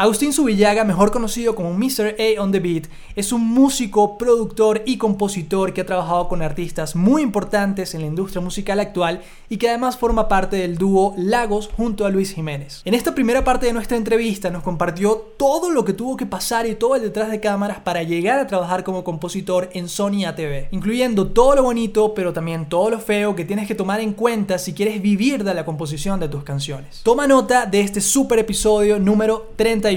Agustín Subillaga, mejor conocido como Mr. A on the Beat, es un músico, productor y compositor que ha trabajado con artistas muy importantes en la industria musical actual y que además forma parte del dúo Lagos junto a Luis Jiménez. En esta primera parte de nuestra entrevista nos compartió todo lo que tuvo que pasar y todo el detrás de cámaras para llegar a trabajar como compositor en Sony ATV, incluyendo todo lo bonito pero también todo lo feo que tienes que tomar en cuenta si quieres vivir de la composición de tus canciones. Toma nota de este super episodio número 30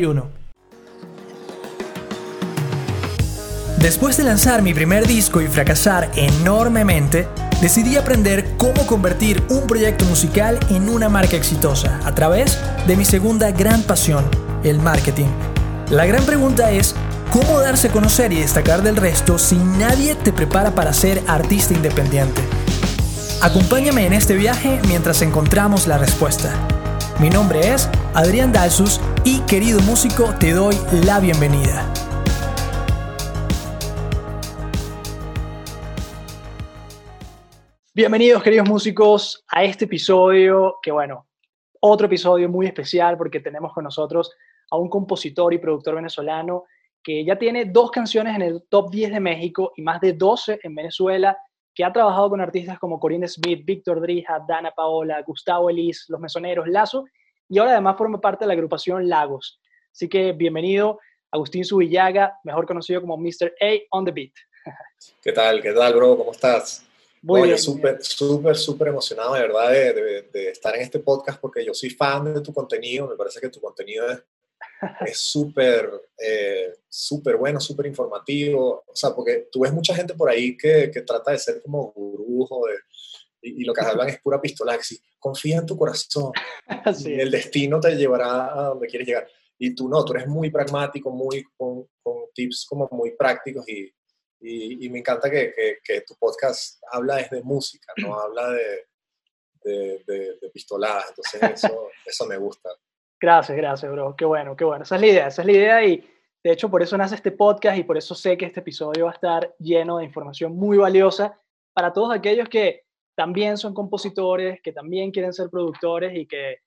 Después de lanzar mi primer disco y fracasar enormemente, decidí aprender cómo convertir un proyecto musical en una marca exitosa a través de mi segunda gran pasión, el marketing. La gran pregunta es, ¿cómo darse a conocer y destacar del resto si nadie te prepara para ser artista independiente? Acompáñame en este viaje mientras encontramos la respuesta. Mi nombre es Adrián Dalsus y querido músico te doy la bienvenida. Bienvenidos queridos músicos a este episodio que bueno, otro episodio muy especial porque tenemos con nosotros a un compositor y productor venezolano que ya tiene dos canciones en el top 10 de México y más de 12 en Venezuela, que ha trabajado con artistas como Corinne Smith, Víctor Drija, Dana Paola, Gustavo Elis, Los Mesoneros, Lazo, y ahora además forma parte de la agrupación Lagos. Así que bienvenido, Agustín Subillaga, mejor conocido como Mr. A on the Beat. ¿Qué tal? ¿Qué tal, bro? ¿Cómo estás? Muy bien. Súper, súper, súper emocionado de verdad de, estar en este podcast porque yo soy fan de tu contenido. Me parece que tu contenido es súper, eh, súper bueno, súper informativo. O sea, porque tú ves mucha gente por ahí que, que trata de ser como gurú de y, lo que hablan es pura pistolaxis. Confía en tu corazón. El destino te llevará a donde quieres llegar. Y tú no, tú eres muy pragmático, muy con, con tips como muy prácticos y, y, me encanta que, que, tu podcast habla desde de música, no habla de, de, de, pistoladas. Entonces eso, eso me gusta. Gracias, gracias, bro. Qué bueno, qué bueno. Esa es la idea, esa es la idea y de hecho por eso nace este podcast y por eso sé que este episodio va a estar lleno de información muy valiosa para todos aquellos que también son compositores, que también quieren ser productores y que,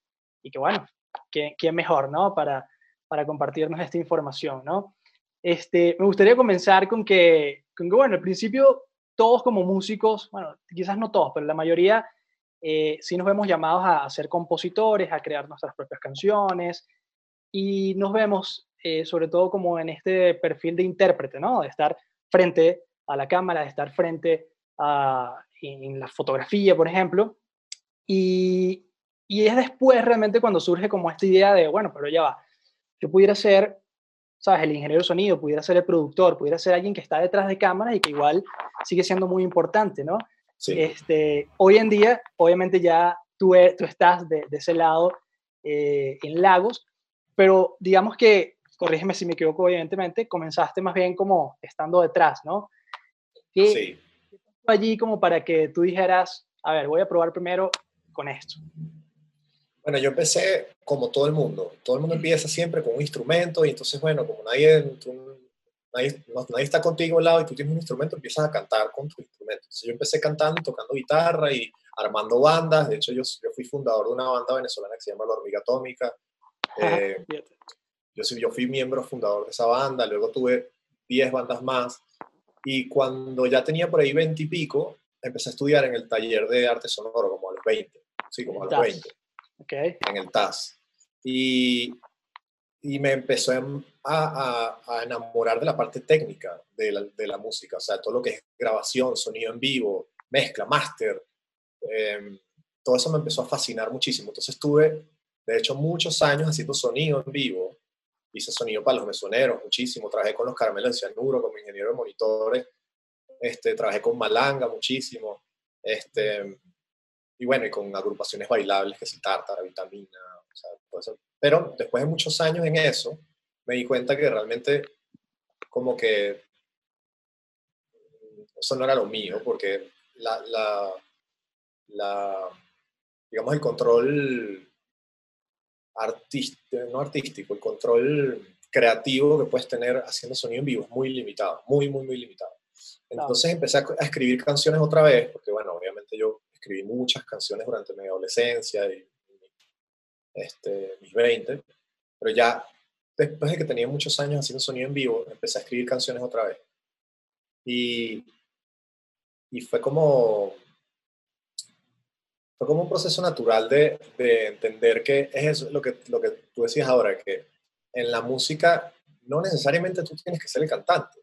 y que bueno, ¿quién mejor, ¿no? Para, para compartirnos esta información, ¿no? Este, me gustaría comenzar con que, con que, bueno, al principio todos como músicos, bueno, quizás no todos, pero la mayoría eh, sí nos vemos llamados a, ser compositores, a crear nuestras propias canciones y nos vemos eh, sobre todo como en este perfil de intérprete, ¿no? De estar frente a la cámara, de estar frente a, en la fotografía, por ejemplo, y, y es después realmente cuando surge como esta idea de, bueno, pero ya va, yo pudiera ser, ¿sabes? El ingeniero de sonido, pudiera ser el productor, pudiera ser alguien que está detrás de cámaras y que igual sigue siendo muy importante, ¿no? Sí. Este, hoy en día, obviamente ya tú, e, tú estás de, de ese lado eh, en Lagos, pero digamos que, corrígeme si me equivoco, evidentemente, comenzaste más bien como estando detrás, ¿no? sí allí como para que tú dijeras, a ver, voy a probar primero con esto? Bueno, yo empecé como todo el mundo. Todo el mundo empieza siempre con un instrumento y entonces, bueno, como nadie, nadie, nadie, está contigo al lado y tú tienes un instrumento, empiezas a cantar con tu instrumento. Entonces yo empecé cantando, tocando guitarra y armando bandas. De hecho, yo, yo fui fundador de una banda venezolana que se llama La Hormiga Atómica. Eh, yo, yo fui miembro fundador de esa banda. Luego tuve 10 bandas más. Y cuando ya tenía por ahí 20 y pico, empecé a estudiar en el taller de arte sonoro, como a los 20. Sí, como a los 20. Okay. En el TAS. Y, y me empezó a, a, enamorar de la parte técnica de la, de la, música, o sea, todo lo que es grabación, sonido en vivo, mezcla, máster. Em, todo eso me empezó a fascinar muchísimo. Entonces estuve, de hecho, muchos años haciendo sonido en vivo hice sonido para los mesoneros muchísimo, trabajé con los caramelos de cianuro como ingeniero de monitores, este, trabajé con Malanga muchísimo, este, y bueno, y con agrupaciones bailables que si Tártara, Vitamina, o sea, Pero después de muchos años en eso, me di cuenta que realmente como que eso no era lo mío, porque la, la, la digamos, el control artístico, no artístico, el control creativo que puedes tener haciendo sonido en vivo es muy limitado, muy, muy, muy limitado. Entonces empecé a, escribir canciones otra vez, porque bueno, obviamente yo escribí muchas canciones durante mi adolescencia y este, mis 20, pero ya después de que tenía muchos años haciendo sonido en vivo, empecé a escribir canciones otra vez. Y, y fue como fue como un proceso natural de, de entender que es eso, lo que, lo que tú decías ahora, que en la música no necesariamente tú tienes que ser el cantante.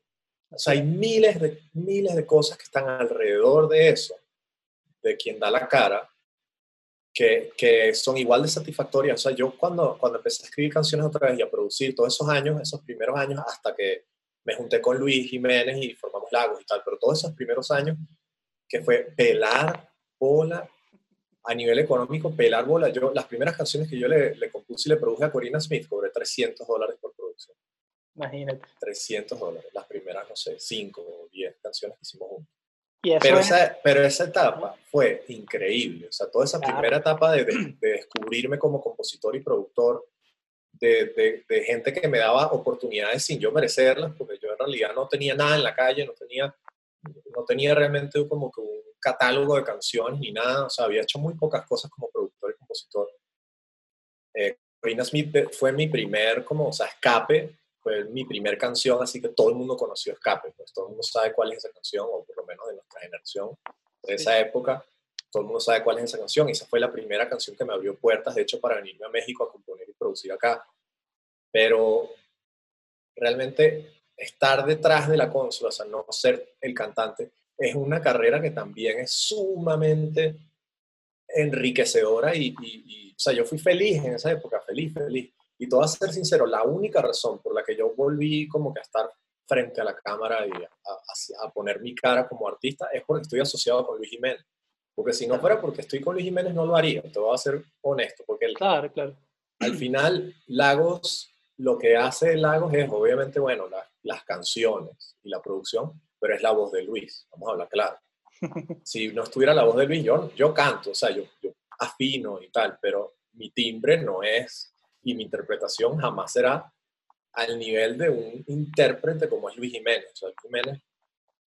O sea, hay miles de, miles de cosas que están alrededor de eso, de quien da la cara, que, que, son igual de satisfactorias. O sea, yo cuando, cuando empecé a escribir canciones otra vez y a producir todos esos años, esos primeros años, hasta que me junté con Luis Jiménez y formamos Lagos y tal, pero todos esos primeros años, que fue pelar bola a nivel económico, pelar bola. Yo, las primeras canciones que yo le, le compuse y le produje a Corina Smith, cobré 300 dólares por producción. Imagínate. 300 dólares, las primeras, no sé, 5 o 10 canciones que hicimos juntos. Pero, esa, pero esa etapa fue increíble, o sea, toda esa primera etapa de, de, descubrirme como compositor y productor, de, de, gente que me daba oportunidades sin yo merecerlas, porque yo en realidad no tenía nada en la calle, no tenía, no tenía realmente como que un catálogo de canciones ni nada, o sea, había hecho muy pocas cosas como productor y compositor. Eh, Smith fue mi primer, como, o sea, escape, fue mi primer canción, así que todo el mundo conoció Escape, pues todo el mundo sabe cuál es esa canción, o por lo menos de nuestra generación, de esa época, todo el mundo sabe cuál es esa canción, y esa fue la primera canción que me abrió puertas, de hecho, para venirme a México a componer y producir acá. Pero realmente estar detrás de la consola, o sea, no ser el cantante, es una carrera que también es sumamente enriquecedora y, o sea, yo fui feliz en esa época, feliz, feliz. Y todo a ser sincero, la única razón por la que yo volví como que a estar frente a la cámara y a, poner mi cara como artista es porque estoy asociado con Luis Jiménez. Porque si no fuera porque estoy con Luis Jiménez no lo haría, te voy a ser honesto, porque el, claro, claro. al final Lagos, lo que hace Lagos es obviamente, bueno, las canciones y la producción, pero es la voz de Luis, vamos a hablar claro. Si no estuviera la voz de Luis, yo, yo canto, o sea, yo, yo afino y tal, pero mi timbre no es, y mi interpretación jamás será al nivel de un intérprete como es Luis Jiménez. O sea, Jiménez,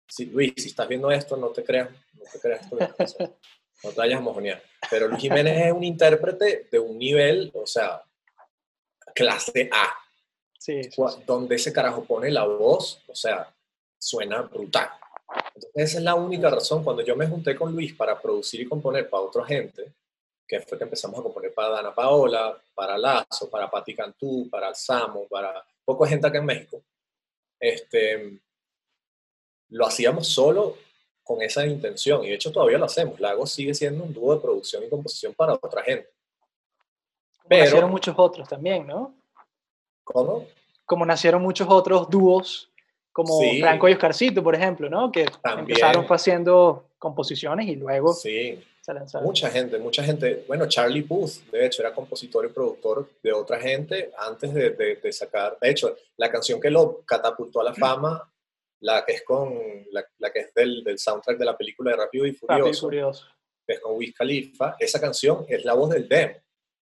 si, Luis, si estás viendo esto, no te creas, no te creas esto, no te vayas a mojonear. Pero Luis Jiménez es un intérprete de un nivel, o sea, clase A. Sí, Donde ese carajo pone la voz, o sea, suena brutal. Entonces, esa es la única razón. Cuando yo me junté con Luis para producir y componer para otra gente, que fue que empezamos a componer para Dana Paola, para Lazo, para Pati Cantú, para Alzamo, para poco gente acá en México, este, lo hacíamos solo con esa intención. Y de hecho todavía lo hacemos. Lago sigue siendo un dúo de producción y composición para otra gente. Pero, nacieron muchos otros también, ¿no? ¿Cómo? Como nacieron muchos otros dúos como Franco y Oscarcito, por ejemplo, ¿no? Que empezaron haciendo composiciones y luego sí. Se. Mucha gente, mucha gente. Bueno, Charlie Puth, de hecho, era compositor y productor de otra gente antes de, de, sacar. De hecho, la canción que lo catapultó a la fama, la que es con la, la que es del, del, soundtrack de la película de Rápido y Furioso, Furioso, que es con Wiz Khalifa, esa canción es la voz del demo.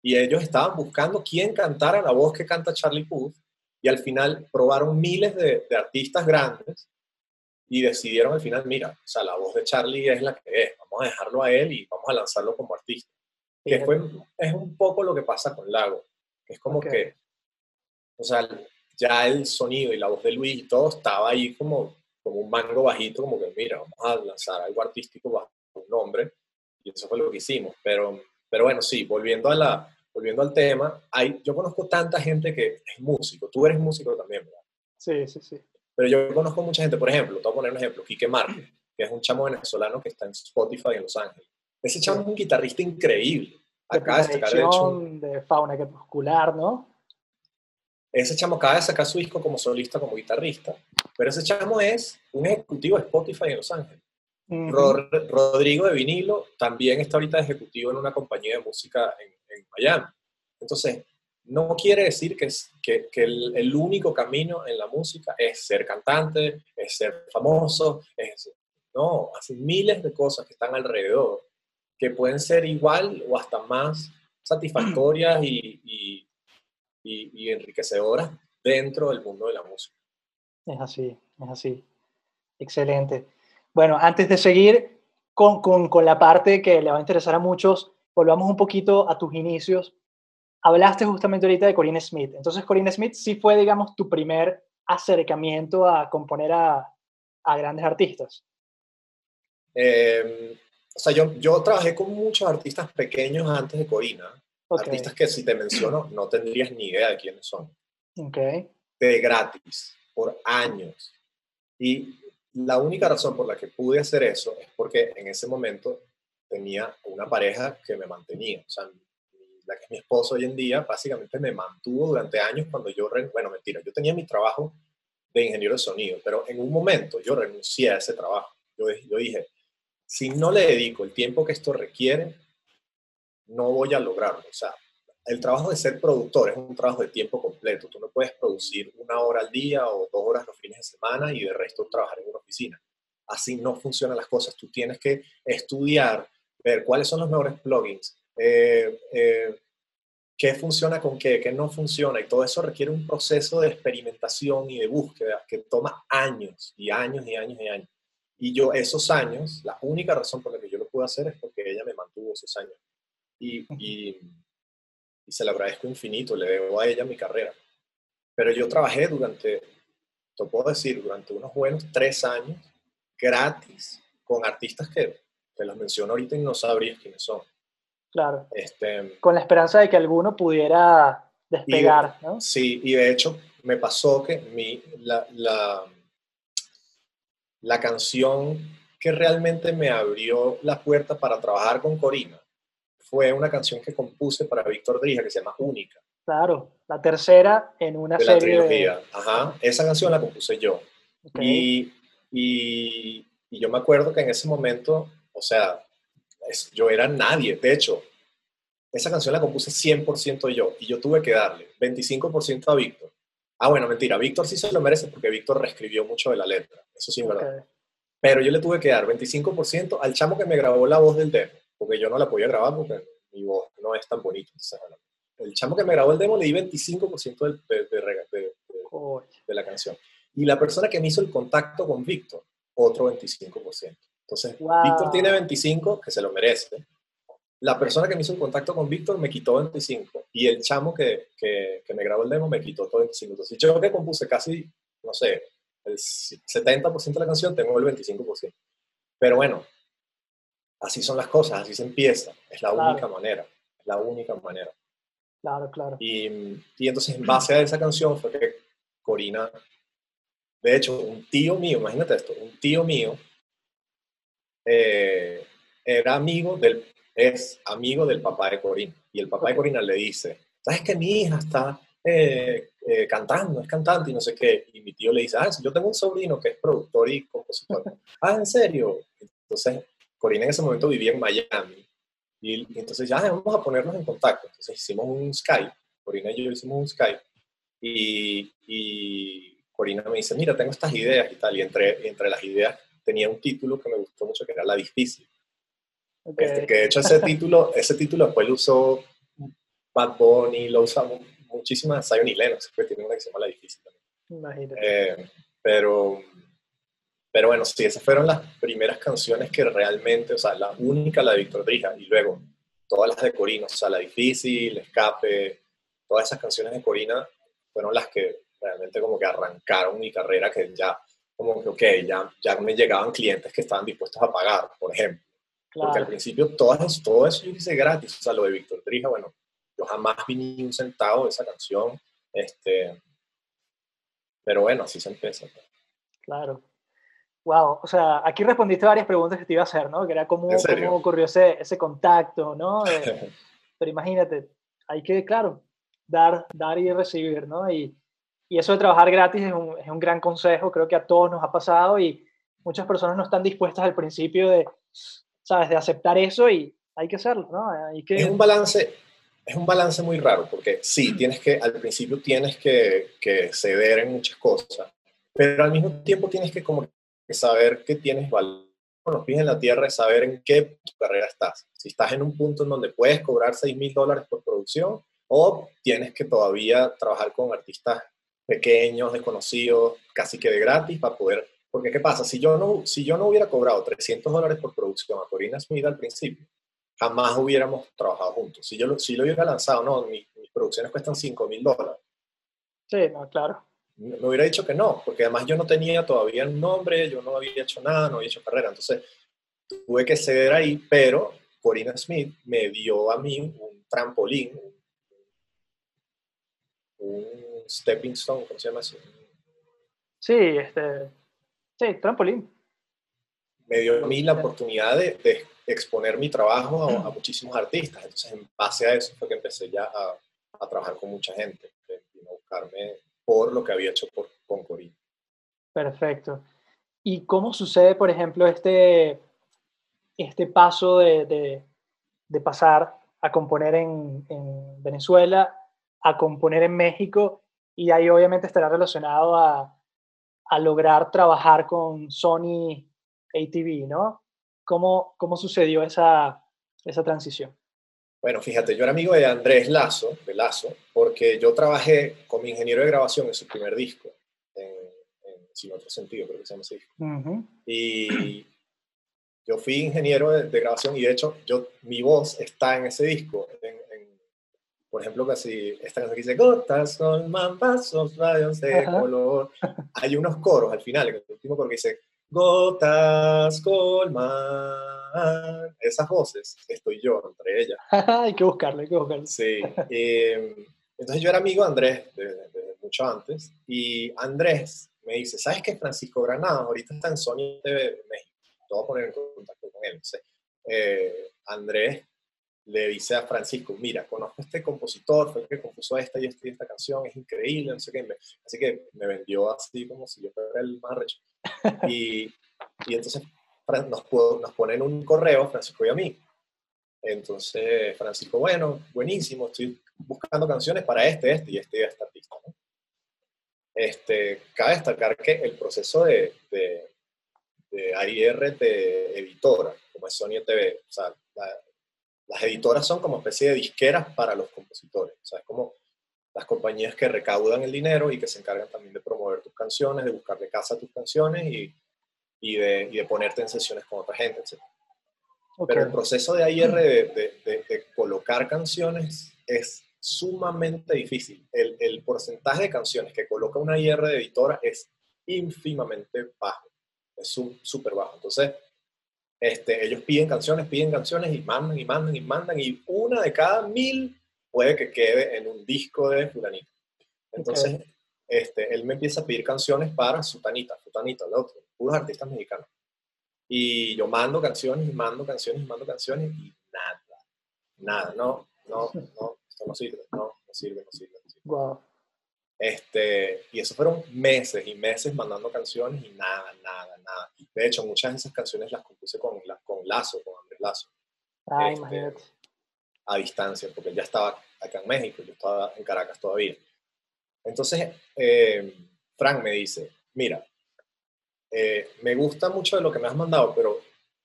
Y ellos estaban buscando quién cantara la voz que canta Charlie Puth y al final probaron miles de, artistas grandes y decidieron al final, mira, o sea, la voz de Charlie es la que es, vamos a dejarlo a él y vamos a lanzarlo como artista. Que fue, es un poco lo que pasa con Lago, es como que, o sea, ya el sonido y la voz de Luis y todo estaba ahí como, como un mango bajito, como que, mira, vamos a lanzar algo artístico bajo un nombre, y eso fue lo que hicimos. Pero, pero bueno, sí, volviendo a la, volviendo al tema, hay, yo conozco tanta gente que es músico, tú eres músico también, ¿verdad? Sí, sí, sí. Pero yo conozco mucha gente, por ejemplo, te voy a poner un ejemplo, Quique Márquez, que es un chamo venezolano que está en Spotify en Los Ángeles. Ese chamo es un guitarrista increíble. Acá de, de, hecho, de fauna crepuscular, ¿no? Ese chamo acaba de sacar su disco como solista, como guitarrista, pero ese chamo es un ejecutivo de Spotify en Los Ángeles. Rodrigo de Vinilo también está ahorita ejecutivo en una compañía de música en, en Miami. Entonces, no quiere decir que, que, el, único camino en la música es ser cantante, es ser famoso, no, hay miles de cosas que están alrededor que pueden ser igual o hasta más satisfactorias y, y, enriquecedoras dentro del mundo de la música. Es así, es así. Excelente. Bueno, antes de seguir con, con, la parte que le va a interesar a muchos, volvamos un poquito a tus inicios. Hablaste justamente ahorita de Corinne Smith. Entonces, Corinne Smith sí fue, digamos, tu primer acercamiento a componer a, a grandes artistas. Eh, o sea, yo, yo trabajé con muchos artistas pequeños antes de Corina. Artistas que si te menciono no tendrías ni idea de quiénes son. Ok. De gratis, por años. Y la única razón por la que pude hacer eso es porque en ese momento tenía una pareja que me mantenía. O sea, la que mi esposo hoy en día, básicamente me mantuvo durante años cuando yo, bueno, mentira, yo tenía mi trabajo de ingeniero de sonido, pero en un momento yo renuncié a ese trabajo. Yo, yo dije, si no le dedico el tiempo que esto requiere, no voy a lograrlo. O sea, el trabajo de ser productor es un trabajo de tiempo completo. Tú no puedes producir una hora al día o dos horas los fines de semana y de resto trabajar en una oficina. Así no funcionan las cosas. Tú tienes que estudiar, ver cuáles son los mejores plugins, eh, eh, qué funciona con qué, qué no funciona. Y todo eso requiere un proceso de experimentación y de búsqueda que toma años y años y años y años. Y yo esos años, la única razón por la que yo lo pude hacer es porque ella me mantuvo esos años. Y, y, se lo agradezco infinito, le debo a ella mi carrera. Pero yo trabajé durante, te puedo decir, durante unos buenos tres años gratis con artistas que te los menciono ahorita y no sabrías quiénes son. Claro. Este, con la esperanza de que alguno pudiera despegar, ¿no? Sí, y de hecho me pasó que mi, la, la la canción que realmente me abrió la puerta para trabajar con Corina fue una canción que compuse para Víctor Drija que se llama Única. Claro, la tercera en una de serie. La trilogía. Ajá, esa canción la compuse yo. Y, y, yo me acuerdo que en ese momento, o sea, yo era nadie. De hecho, esa canción la compuse 100% yo y yo tuve que darle 25% a Víctor Ah, bueno, mentira, Víctor sí se lo merece porque Víctor reescribió mucho de la letra, eso sí es verdad. Pero yo le tuve que dar 25% al chamo que me grabó la voz del demo, porque yo no la podía grabar porque mi voz no es tan bonita. el chamo que me grabó el demo le di 25% de, de, la canción. Y la persona que me hizo el contacto con Víctor, otro 25%. Entonces, Víctor tiene 25, que se lo merece, la persona que me hizo un contacto con Víctor me quitó 25 y el chamo que, que, me grabó el demo me quitó todo 25. Entonces yo que compuse casi, no sé, el 70% de la canción, tengo el 25%. Pero bueno, así son las cosas, así se empieza. Es la única manera, es la única manera. Claro, claro. Y, y entonces en base a esa canción fue que Corina, de hecho, un tío mío, imagínate esto, un tío mío eh, era amigo del es amigo del papá de Corina. Y el papá de Corina le dice, ¿sabes que mi hija está eh, eh, cantando, es cantante y no sé qué? Y mi tío le dice, ah, yo tengo un sobrino que es productor y compositor. ah, ¿en serio? Entonces, Corina en ese momento vivía en Miami. Y, entonces ya vamos a ponernos en contacto. Entonces hicimos un Skype. Corina y yo hicimos un Skype. Y, y Corina me dice, mira, tengo estas ideas y tal. Y entre, entre las ideas tenía un título que me gustó mucho, que era La Difícil. Este, que de hecho ese título, ese título después lo usó Bad Bunny, lo usamos muchísimas, Zion y Lennox, que tiene una que se llama La Difícil también. Eh, pero, pero bueno, sí, esas fueron las primeras canciones que realmente, o sea, la única, la de Víctor Drija, y luego todas las de Corina, o sea, La Difícil, Escape, todas esas canciones de Corina fueron las que realmente como que arrancaron mi carrera, que ya, como que, ok, ya, ya me llegaban clientes que estaban dispuestos a pagar, por ejemplo. Porque al principio todo eso, todo eso yo hice gratis. O sea, lo de Víctor Trija, bueno, yo jamás vi ni un centavo de esa canción. Este, pero bueno, así se empieza. Claro. Wow, o sea, aquí respondiste varias preguntas que te iba a hacer, ¿no? Que era cómo, cómo ocurrió ese, ese contacto, ¿no? pero imagínate, hay que, claro, dar, dar y recibir, ¿no? Y, y eso de trabajar gratis es un, es un, gran consejo, creo que a todos nos ha pasado y muchas personas no están dispuestas al principio de, ¿sabes? De aceptar eso y hay que hacerlo, ¿no? Hay que... Es un balance, es un balance muy raro, porque sí, tienes que, al principio tienes que, que ceder en muchas cosas, pero al mismo tiempo tienes que como saber que tienes valor con los pies en la tierra, saber en qué carrera estás. Si estás en un punto en donde puedes cobrar 6 mil dólares por producción o tienes que todavía trabajar con artistas pequeños, desconocidos, casi que de gratis para poder porque, ¿qué pasa? Si yo no, si yo no hubiera cobrado 300 dólares por producción a Corina Smith al principio, jamás hubiéramos trabajado juntos. Si yo lo, si lo hubiera lanzado, no, mis, producciones cuestan 5 mil dólares. Sí, no, claro. Me hubiera dicho que no, porque además yo no tenía todavía un nombre, yo no había hecho nada, no había hecho carrera. Entonces, tuve que ceder ahí, pero Corina Smith me dio a mí un trampolín, un stepping stone, ¿cómo se llama eso? Sí, este, sí, trampolín. Me dio a mí la oportunidad de, exponer mi trabajo a, muchísimos artistas. Entonces, en base a eso fue que empecé ya a, trabajar con mucha gente, a buscarme por lo que había hecho por, con Corina. Perfecto. ¿Y cómo sucede, por ejemplo, este, este paso de, pasar a componer en, Venezuela, a componer en México, y ahí obviamente estará relacionado a, lograr trabajar con Sony ATV, ¿no? ¿Cómo, cómo sucedió esa, esa transición? Bueno, fíjate, yo era amigo de Andrés Lazo, de Lazo, porque yo trabajé con mi ingeniero de grabación en su primer disco, en, Sin Otro Sentido, creo que se llama ese disco. Y yo fui ingeniero de, grabación y de hecho yo, mi voz está en ese disco. Por ejemplo, casi esta canción que dice Gotas son mampasos, rayos de color. Hay unos coros al final, el último coro que dice Gotas colman. Esas voces, estoy yo entre ellas. hay que buscarlo, hay que buscarlo. Sí. Em, entonces yo era amigo de Andrés desde, mucho antes y Andrés me dice, ¿sabes qué? Francisco Granados ahorita está en Sony de México voy a poner en contacto con él. Eh, Andrés le dice a Francisco, mira, conozco a este compositor, fue el que compuso esta y esta y esta canción, es increíble, no sé qué. así que me vendió así como si yo fuera el más recho. Y, y entonces nos, nos ponen un correo, Francisco y a mí. Entonces, Francisco, bueno, buenísimo, estoy buscando canciones para este, este y este y este artista. Este, cabe destacar que el proceso de, de AIR de editora, como es Sony TV. O sea, las editoras son como especie de disqueras para los compositores. O sea, es como las compañías que recaudan el dinero y que se encargan también de promover tus canciones, de buscarle casa a tus canciones y, y, de, y de, ponerte en sesiones con otra gente, etc. Pero el proceso de AIR de, de, colocar canciones es sumamente difícil. El, el porcentaje de canciones que coloca una IR de editora es ínfimamente bajo es súper bajo. Entonces, este, ellos piden canciones, piden canciones y mandan y mandan y mandan y una de cada mil puede que quede en un disco de fulanito. Entonces, este, él me empieza a pedir canciones para Sutanita, Sutanita, el otro, puros artistas mexicanos. Y yo mando canciones y mando canciones y mando canciones y nada, nada, no, no, no, esto no sirve, no, no sirve, no sirve. No sirve. Wow. Este, y eso fueron meses y meses mandando canciones y nada, nada, nada. De hecho, muchas de esas canciones las compuse con, con Lazo, con Andrés Lazo. Ah, este, a distancia, porque ya estaba acá en México, yo estaba en Caracas todavía. Entonces, eh, Frank me dice, mira, eh, me gusta mucho de lo que me has mandado, pero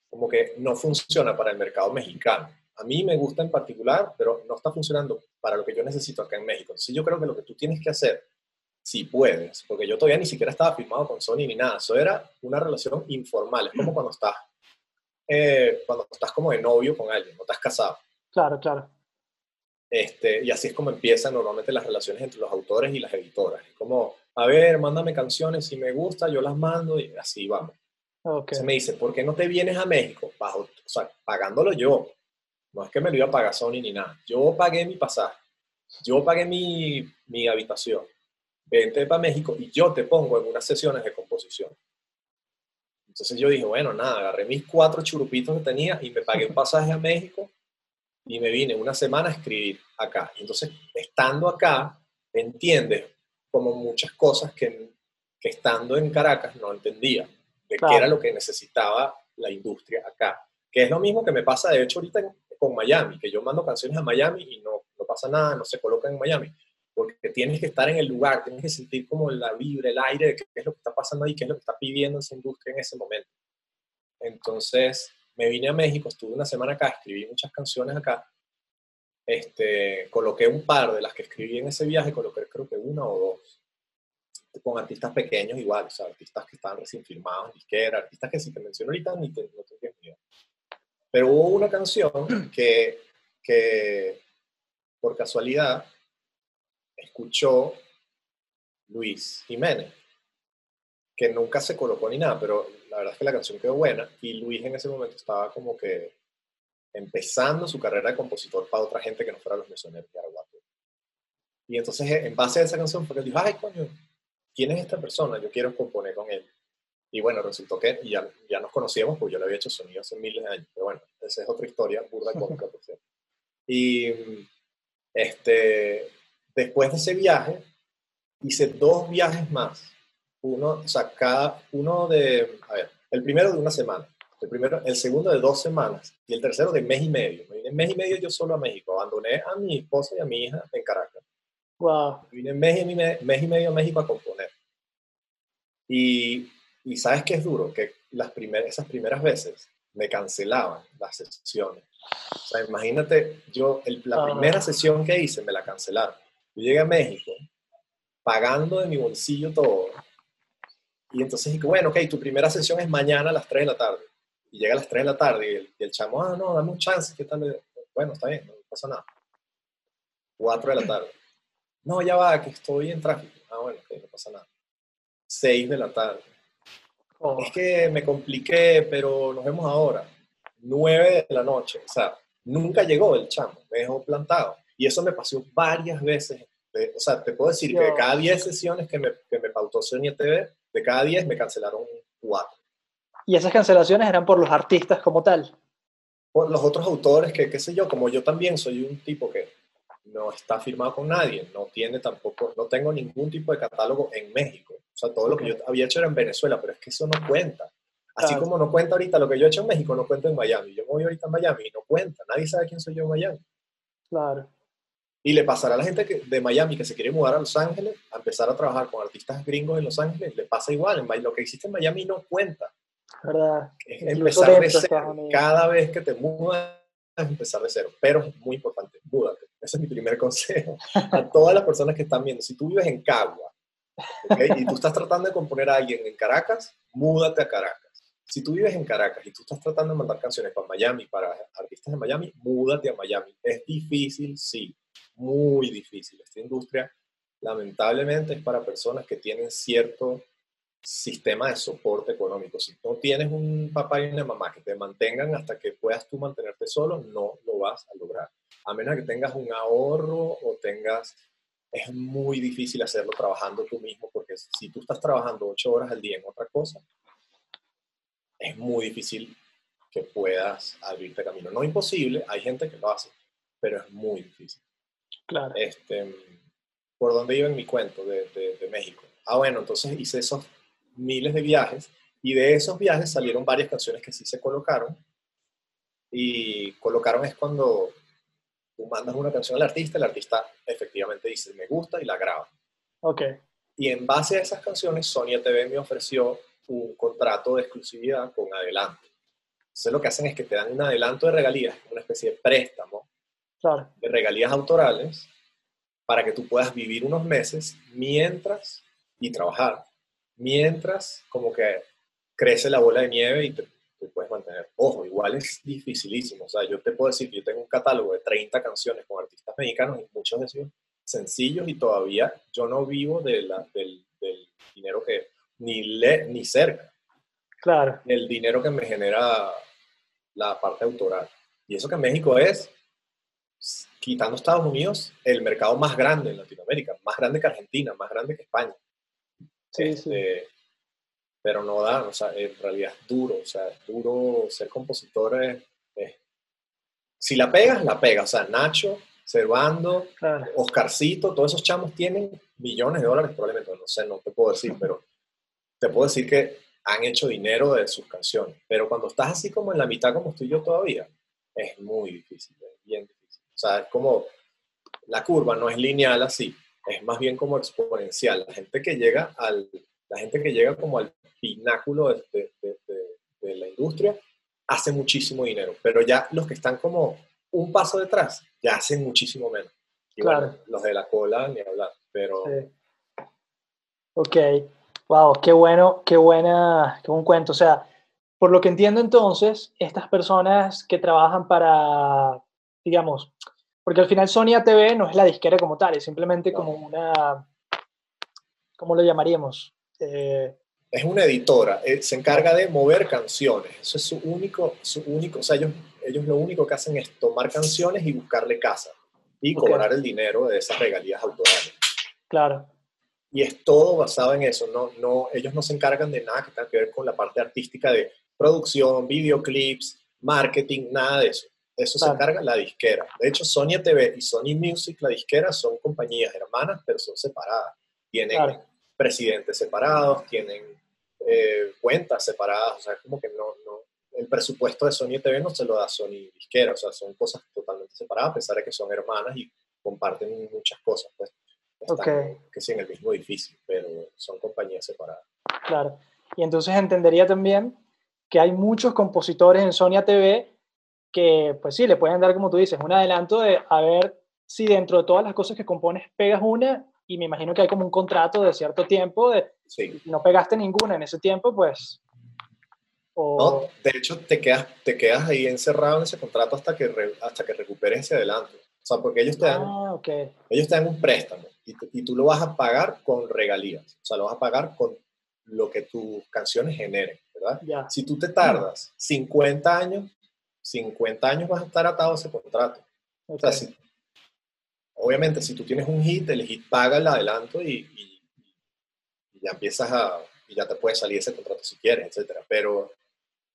como que no funciona para el mercado mexicano a mí me gusta en particular, pero no está funcionando para lo que yo necesito acá en México. Entonces yo creo que lo que tú tienes que hacer, si puedes, porque yo todavía ni siquiera estaba firmado con Sony ni nada, eso era una relación informal, es como cuando estás, eh, cuando estás como de novio con alguien, no estás casado. Claro, claro. Este, y así es como empiezan normalmente las relaciones entre los autores y las editoras. Es como, a ver, mándame canciones, si me gusta, yo las mando y así vamos. Okay. Se me dice, ¿por qué no te vienes a México? Bajo, o sea, pagándolo yo. No es que me lo iba a pagar Sony ni nada. Yo pagué mi pasaje. Yo pagué mi, mi habitación. Vente para México y yo te pongo en unas sesiones de composición. Entonces yo dije, bueno, nada, agarré mis cuatro churupitos que tenía y me pagué un pasaje a México y me vine una semana a escribir acá. Y entonces, estando acá, entiendes como muchas cosas que, que estando en Caracas no entendía, de qué era lo que necesitaba la industria acá. Que es lo mismo que me pasa, de hecho, ahorita en, con Miami, que yo mando canciones a Miami y no, no pasa nada, no se colocan en Miami, porque tienes que estar en el lugar, tienes que sentir como la vibra, el aire de qué es lo que está pasando ahí, qué es lo que está pidiendo esa industria en ese momento. Entonces, me vine a México, estuve una semana acá, escribí muchas canciones acá, este, coloqué un par de las que escribí en ese viaje, coloqué creo que una o dos, con artistas pequeños igual, o sea, artistas que estaban recién firmados, disquera, artistas que si te menciono ahorita ni te, no te idea. Pero hubo una canción que, que por casualidad, escuchó Luis Jiménez, que nunca se colocó ni nada, pero la verdad es que la canción quedó buena y Luis en ese momento estaba como que empezando su carrera de compositor para otra gente que no fuera los misioneros de Araguato. Y entonces en base a esa canción fue que dijo, ay coño, ¿quién es esta persona? Yo quiero componer con él. Y bueno, resultó que ya, ya nos conocíamos porque yo le había hecho sonido hace miles de años. Pero bueno, esa es otra historia, burda cómica, por cierto. Y este, después de ese viaje, hice dos viajes más. Uno, o sea, cada uno de, a ver, el primero de una semana, el primero, el segundo de dos semanas y el tercero de mes y medio. Me vine en mes y medio yo solo a México, abandoné a mi esposa y a mi hija en Caracas. Wow. Me vine en mes y, mes y medio a México a componer. Y, y sabes qué es duro, que las primeras, esas primeras veces me cancelaban las sesiones. O sea, imagínate, yo la primera sesión que hice me la cancelaron. Yo llegué a México pagando de mi bolsillo todo. Y entonces dije, bueno, ok, tu primera sesión es mañana a las 3 de la tarde. Y llega a las 3 de la tarde y el, y el chamo, ah, no, dame un chance, ¿qué tal? Bueno, está bien, no pasa nada. 4 de la tarde. No, ya va, que estoy en tráfico. Ah, bueno, ok, no pasa nada. 6 de la tarde. Oh. Es que me compliqué, pero nos vemos ahora. 9 de la noche. O sea, nunca llegó el chamo, me dejó plantado. Y eso me pasó varias veces. O sea, te puedo decir que de cada 10 sesiones que me, que me pautó Sonia TV, de cada 10 me cancelaron 4. ¿Y esas cancelaciones eran por los artistas como tal? Por los otros autores, que qué sé yo, como yo también soy un tipo que no está firmado con nadie, no tiene tampoco, no tengo ningún tipo de catálogo en México. O sea, todo lo que yo había hecho era en Venezuela, pero es que eso no cuenta. Así como no cuenta ahorita lo que yo he hecho en México, no cuenta en Miami. Yo me voy ahorita a Miami y no cuenta. Nadie sabe quién soy yo en Miami. Claro. Y le pasará a la gente que, de Miami que se quiere mudar a Los Ángeles, a empezar a trabajar con artistas gringos en Los Ángeles, le pasa igual. En, lo que existe en Miami no cuenta. ¿Verdad? Es empezar de cero. Cada vez que te mudas, empezar de cero. Pero muy importante, múdate. Ese es mi primer consejo a todas las personas que están viendo. Si tú vives en Cagua y tú estás tratando de componer a alguien en Caracas, múdate a Caracas si tú vives en Caracas y tú estás tratando de mandar canciones para Miami, para artistas de Miami, múdate a Miami. Es difícil, sí, muy difícil. Esta industria, lamentablemente, es para personas que tienen cierto sistema de soporte económico. Si no tienes un papá y una mamá que te mantengan hasta que puedas tú mantenerte solo, no lo vas a lograr. A menos que tengas un ahorro o tengas... Es muy difícil hacerlo trabajando tú mismo, porque si tú estás trabajando ocho horas al día en otra cosa, es muy difícil que puedas abrirte camino. No imposible, hay gente que lo hace, pero es muy difícil. Claro. Este, ¿Por dónde iba en mi cuento de, de, México? Ah, bueno, entonces hice esos miles de viajes y de esos viajes salieron varias canciones que sí se colocaron. Y colocaron es cuando tú mandas una canción al artista, el artista efectivamente dice me gusta y la graba. Ok. Y en base a esas canciones, Sonia TV me ofreció un contrato de exclusividad con adelanto. Entonces lo que hacen es que te dan un adelanto de regalías, una especie de préstamo de regalías autorales para que tú puedas vivir unos meses mientras y trabajar, mientras como que crece la bola de nieve y te, puedes mantener. Ojo, igual es dificilísimo. O sea, yo te puedo decir que yo tengo un catálogo de 30 canciones con artistas mexicanos y muchos de ellos sencillos y todavía yo no vivo de la, del, del dinero que, ni, le, ni cerca. Claro. El dinero que me genera la parte autoral. Y eso que México es, quitando Estados Unidos, el mercado más grande en Latinoamérica, más grande que Argentina, más grande que España. Sí, este, Pero no da, o sea, en realidad es duro, o sea, es duro ser compositor. Es, si la pegas, la pegas. O sea, Nacho, Servando, Oscarcito, todos esos chamos tienen millones de dólares probablemente, no sé, no te puedo decir, pero te puedo decir que han hecho dinero de sus canciones, pero cuando estás así como en la mitad como estoy yo todavía, es muy difícil, es bien difícil. O sea, es como la curva no es lineal así, es más bien como exponencial. La gente que llega al, la gente que llega como al pináculo de, la industria hace muchísimo dinero, pero ya los que están como un paso detrás ya hacen muchísimo menos. Y claro. los de la cola ni hablar, pero... Sí. Ok. Wow, qué bueno, qué buena, qué buen cuento. O sea, por lo que entiendo entonces, estas personas que trabajan para, digamos, Porque al final Sony ATV no es la disquera como tal, es simplemente como una, ¿cómo lo llamaríamos? Eh, es una editora, eh, se encarga de mover canciones, eso es su único, su único, o sea, ellos, ellos lo único que hacen es tomar canciones y buscarle casa y cobrar el dinero de esas regalías autorales. Claro. Y es todo basado en eso, no, no, ellos no se encargan de nada que tenga que ver con la parte artística de producción, videoclips, marketing, nada de eso. Eso se encarga la disquera. De hecho, Sony TV y Sony Music, la disquera, son compañías hermanas, pero son separadas. Tienen presidentes separados, tienen eh, cuentas separadas, o sea, es como que no, no, el presupuesto de Sony TV no se lo da Sony disquera, o sea, son cosas totalmente separadas, a pesar de que son hermanas y comparten muchas cosas, pues. Están, que sí, en el mismo edificio, pero son compañías separadas. Claro. Y entonces entendería también que hay muchos compositores en Sony TV que, pues sí, le pueden dar, como tú dices, un adelanto de a ver si dentro de todas las cosas que compones pegas una y me imagino que hay como un contrato de cierto tiempo de si no pegaste ninguna en ese tiempo, pues... No, de hecho te quedas, te quedas ahí encerrado en ese contrato hasta que, hasta que recuperes ese adelanto. O sea, porque ellos te dan, ah, ellos te dan un préstamo y, y tú lo vas a pagar con regalías. O sea, lo vas a pagar con lo que tus canciones generen, ¿verdad? Si tú te tardas 50 años 50 años vas a estar atado a ese contrato. O sea, obviamente, si tú tienes un hit, el hit paga el adelanto y, ya empiezas a, y ya te puede salir ese contrato si quieres, etcétera. Pero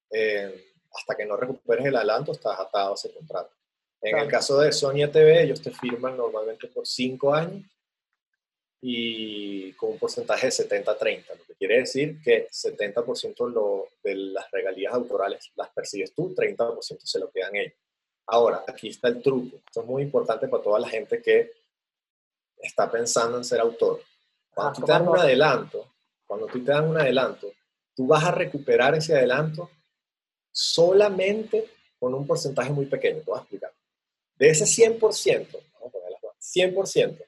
eh, hasta que no recuperes el adelanto, estás atado a ese contrato. En el caso de Sony TV, ellos te firman normalmente por 5 años y con un porcentaje de 70-30, lo que quiere decir que 70% lo, de las regalías autorales las percibes tú, 30% se lo quedan ellos. Ahora, aquí está el truco. Esto es muy importante para toda la gente que está pensando en ser autor. Cuando ah, tú te dan un adelanto, cuando tú te dan un adelanto, tú vas a recuperar ese adelanto solamente con un porcentaje muy pequeño. Te voy a explicar. De ese 100%, vamos a poner 100%,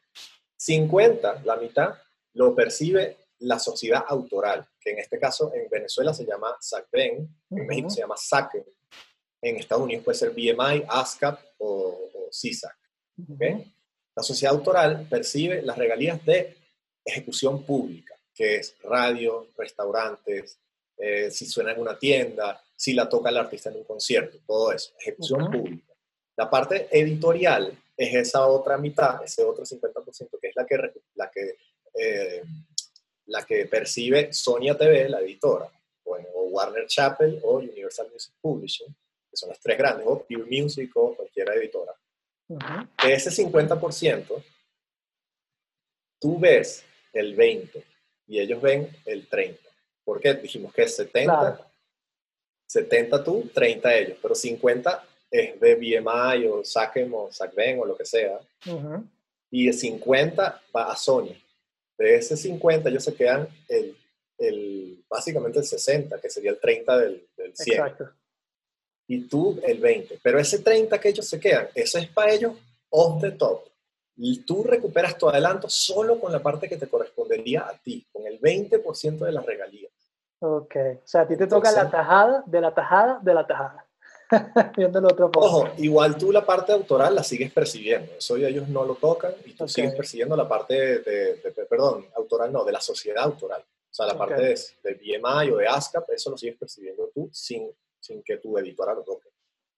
50, la mitad, lo percibe la sociedad autoral, que en este caso en Venezuela se llama SACBEN, en México se llama SACEN, en Estados Unidos puede ser BMI, ASCAP o, CISAC. La sociedad autoral percibe las regalías de ejecución pública, que es radio, restaurantes, eh, si suena en una tienda, si la toca el artista en un concierto, todo eso, ejecución pública. La parte editorial es esa otra mitad, ese otro 50%, que es la que, la que, eh, la que percibe Sonia TV, la editora, o, Warner Chappell o Universal Music Publishing, que son las tres grandes, o Pure Music o cualquier editora. De ese 50%, tú ves el 20 y ellos ven el 30. ¿Por qué? Dijimos que es 70, 70 tú, 30 ellos, pero 50 es de BMI o SACEM o SACBEN o lo que sea. Y de 50 va a Sony. De ese 50 ellos se quedan el, el, básicamente el 60, que sería el 30 del, del 100. Exacto. Y tú el 20. Pero ese 30 que ellos se quedan, eso es para ellos off the top. Y tú recuperas tu adelanto solo con la parte que te correspondería a ti, con el 20% de las regalías. Ok, o sea, a ti te toca la tajada de la tajada de la tajada. Viéndolo otro poco. Ojo, igual tú la parte autoral la sigues percibiendo. Eso ellos no lo tocan y tú sigues percibiendo la parte de, perdón, autoral no, de la sociedad autoral. O sea, la parte de, de, BMI o de ASCAP, eso lo sigues percibiendo tú sin, sin que tu editora lo toque.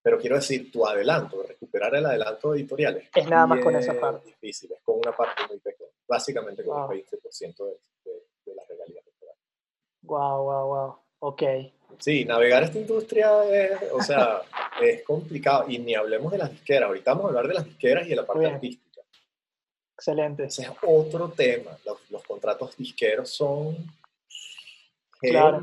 Pero quiero decir, tu adelanto, recuperar el adelanto editorial es, nada más con esa parte. difícil, es con una parte muy pequeña, básicamente con el 20% de, de, las regalías editoriales. Wow, wow, wow. Ok. Sí, navegar esta industria es, o sea, es complicado. Y ni hablemos de las disqueras. Ahorita vamos a hablar de las disqueras y de la parte artística. Excelente. Ese es otro tema. Los, contratos disqueros son... Claro.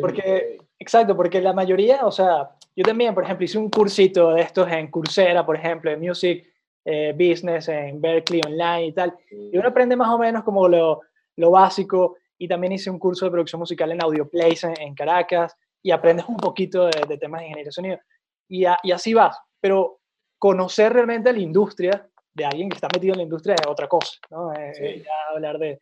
porque, exacto, porque la mayoría, o sea, yo también, por ejemplo, hice un cursito de estos en Coursera, por ejemplo, de Music eh, Business, en Berkeley Online y tal. Y uno aprende más o menos como lo, lo básico y también hice un curso de producción musical en Audioplace en, en Caracas y aprendes un poquito de, temas de ingeniería de sonido. Y, y, así vas, pero conocer realmente la industria de alguien que está metido en la industria es otra cosa, ¿no? sí. hablar de...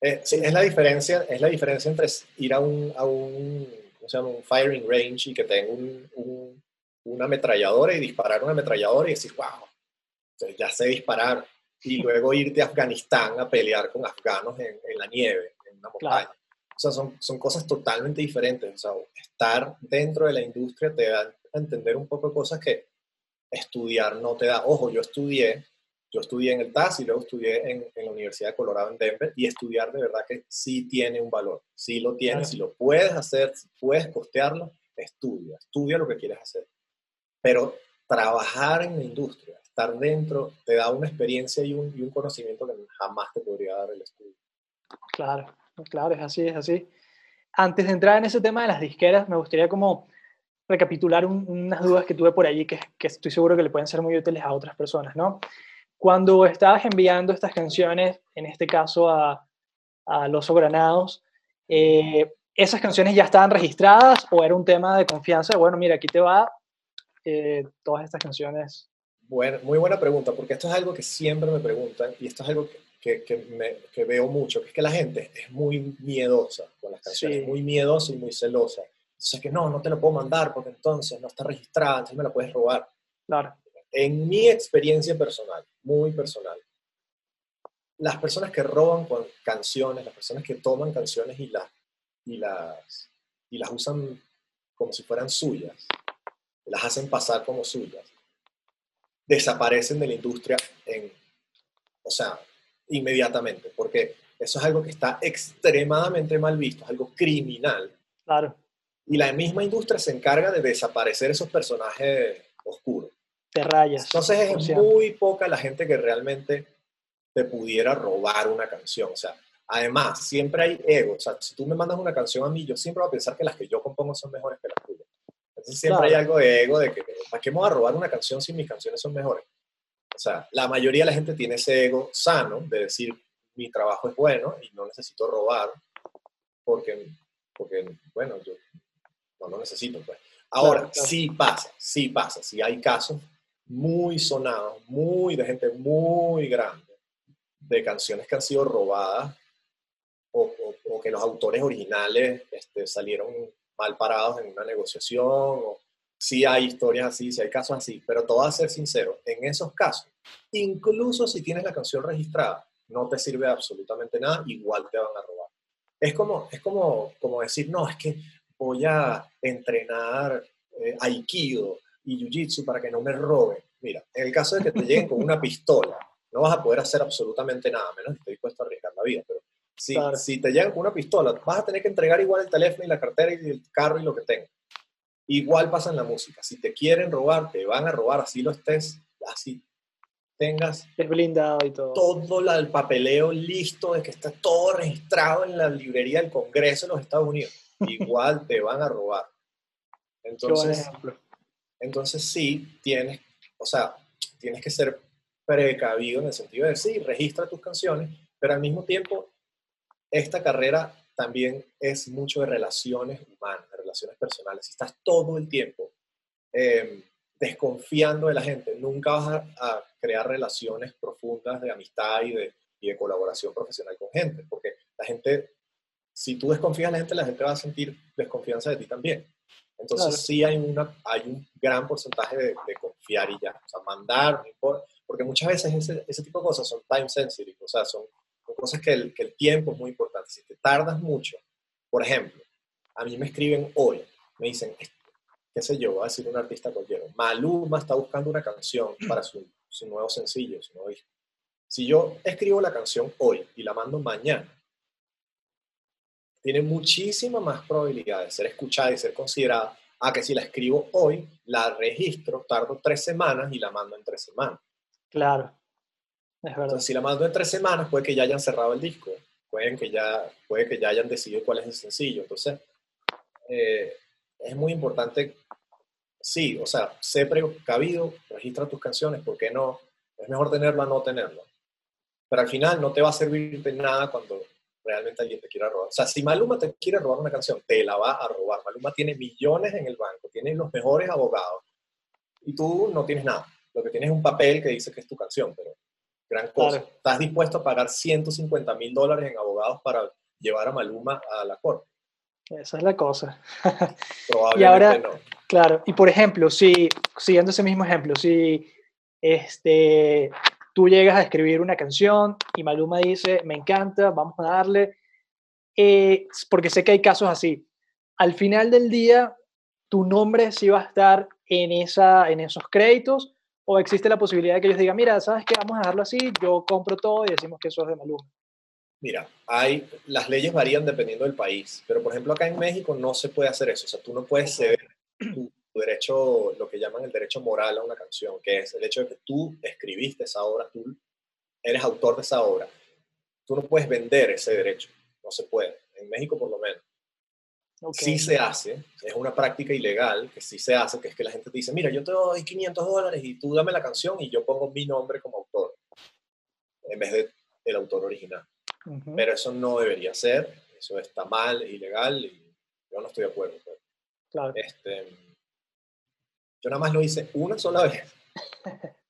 Eh, sí, es la diferencia, es la diferencia entre ir a un, a un, ¿cómo se llama? un firing range y que tenga un, un, una ametralladora y disparar una ametralladora y decir, wow, ya sé disparar y luego irte a Afganistán a pelear con afganos en, la nieve, en una montaña. O sea, son, son cosas totalmente diferentes. O sea, estar dentro de la industria te da a entender un poco de cosas que estudiar no te da. Ojo, yo estudié, yo estudié en el TAS y luego estudié en, en, la Universidad de Colorado en Denver y estudiar de verdad que sí tiene un valor, sí lo tiene, si lo puedes hacer, si puedes costearlo, estudia, estudia lo que quieres hacer. Pero trabajar en la industria, estar dentro, te da una experiencia y un, y un conocimiento que jamás te podría dar el estudio. Claro, claro, es así, es así. Antes de entrar en ese tema de las disqueras, me gustaría como recapitular unas dudas que tuve por allí que, estoy seguro que le pueden ser muy útiles a otras personas, ¿no? Cuando estabas enviando estas canciones, en este caso a, a Los Granados, eh, ¿esas canciones ya estaban registradas o era un tema de confianza? Bueno, mira, aquí te va eh, todas estas canciones. Bueno, muy buena pregunta, porque esto es algo que siempre me preguntan y esto es algo que, que, me, que veo mucho, que es que la gente es muy miedosa con las canciones, muy miedosa y muy celosa. Entonces, que no, no te lo puedo mandar porque entonces no está registrada, entonces me la puedes robar. Claro. En mi experiencia personal, muy personal, las personas que roban con canciones, las personas que toman canciones y las, y las, y las usan como si fueran suyas, las hacen pasar como suyas, desaparecen de la industria en, o sea, inmediatamente, porque eso es algo que está extremadamente mal visto, es algo criminal. Claro. Y la misma industria se encarga de desaparecer esos personajes oscuros. Te rayas. Entonces es muy poca la gente que realmente te pudiera robar una canción. O sea, además, siempre hay ego. O sea, si tú me mandas una canción a mí, yo siempre voy a pensar que las que yo compongo son mejores que las tuyas. Entonces siempre hay algo de ego de que, ¿para qué me voy a robar una canción si mis canciones son mejores? O sea, la mayoría de la gente tiene ese ego sano de decir, mi trabajo es bueno y no necesito robar porque, porque bueno, yo no lo necesito. Pues. Ahora, sí pasa, sí pasa, sí hay casos muy sonados, muy de gente muy grande, de canciones que han sido robadas o, o, que los autores originales este, salieron mal parados en una negociación. O, sí hay historias así, sí hay casos así, pero todo a ser sincero, en esos casos, incluso si tienes la canción registrada, no te sirve absolutamente nada, igual te van a robar. Es como, es como, como decir, no, es que voy a entrenar eh, aikido y jiu-jitsu para que no me roben. Mira, en el caso de que te lleguen con una pistola, no vas a poder hacer absolutamente nada, menos que estés dispuesto a arriesgar la vida. Pero si, si te llegan con una pistola, vas a tener que entregar igual el teléfono y la cartera y el carro y lo que tengas. Igual pasa en la música. Si te quieren robar, te van a robar, así lo estés, así tengas. Es blindado y todo. Todo el papeleo listo, de que está todo registrado en la librería del Congreso de los Estados Unidos igual te van a robar. Entonces, entonces sí, tienes, o sea, tienes que ser precavido en el sentido de, sí, registra tus canciones, pero al mismo tiempo, esta carrera también es mucho de relaciones humanas, relaciones personales. Si estás todo el tiempo em, desconfiando de la gente, nunca vas a, crear relaciones profundas de amistad y de, y de colaboración profesional con gente, porque la gente si tú desconfías de la gente, la gente va a sentir desconfianza de ti también. Entonces sí hay, una, hay un gran porcentaje de, confiar y ya, o sea, mandar, porque muchas veces ese, ese, tipo de cosas son time sensitive, o sea, son, cosas que el, que el tiempo es muy importante. Si te tardas mucho, por ejemplo, a mí me escriben hoy, me dicen, qué sé yo, voy a decir un artista cualquiera, Maluma está buscando una canción para su, su nuevo sencillo, su nuevo disco. Si yo escribo la canción hoy y la mando mañana, tiene muchísima más probabilidad de ser escuchada y ser considerada a que si la escribo hoy, la registro, tardo tres semanas y la mando en tres semanas. Claro, es verdad. Entonces, si la mando en tres semanas, puede que ya hayan cerrado el disco, pueden que ya, puede que ya hayan decidido cuál es el sencillo. Entonces, eh, es muy importante, sí, o sea, sé precavido, registra tus canciones, ¿por qué no? Es mejor tenerlo a no tenerlo. Pero al final no te va a servir de nada cuando realmente alguien te quiera robar. O sea, si Maluma te quiere robar una canción, te la va a robar. Maluma tiene millones en el banco, tiene los mejores abogados y tú no tienes nada. Lo que tienes es un papel que dice que es tu canción, pero gran cosa. ¿Estás dispuesto a pagar 150 mil dólares en abogados para llevar a Maluma a la corte? Esa es la cosa. Probablemente no. Claro, y por ejemplo, si, siguiendo ese mismo ejemplo, si este, tú llegas a escribir una canción y Maluma dice, me encanta, vamos a darle, eh, porque sé que hay casos así. Al final del día, tu nombre sí va a estar en, esa, en esos créditos o existe la posibilidad de que ellos digan, mira, ¿sabes qué? Vamos a dejarlo así, yo compro todo y decimos que eso es de Maluma. Mira, hay, las leyes varían dependiendo del país, pero por ejemplo acá en México no se puede hacer eso, o sea, tú no puedes ceder tu, derecho, lo que llaman el derecho moral a una canción, que es el hecho de que tú escribiste esa obra, tú eres autor de esa obra, tú no puedes vender ese derecho, no se puede, en México por lo menos. Sí se hace, es una práctica ilegal que sí se hace, que es que la gente te dice, mira, yo te doy 500 dólares y tú dame la canción y yo pongo mi nombre como autor, en vez de el autor original. Pero eso no debería ser, eso está mal, ilegal y yo no estoy de acuerdo. Pues. Claro. Este, yo nada más lo hice una sola vez.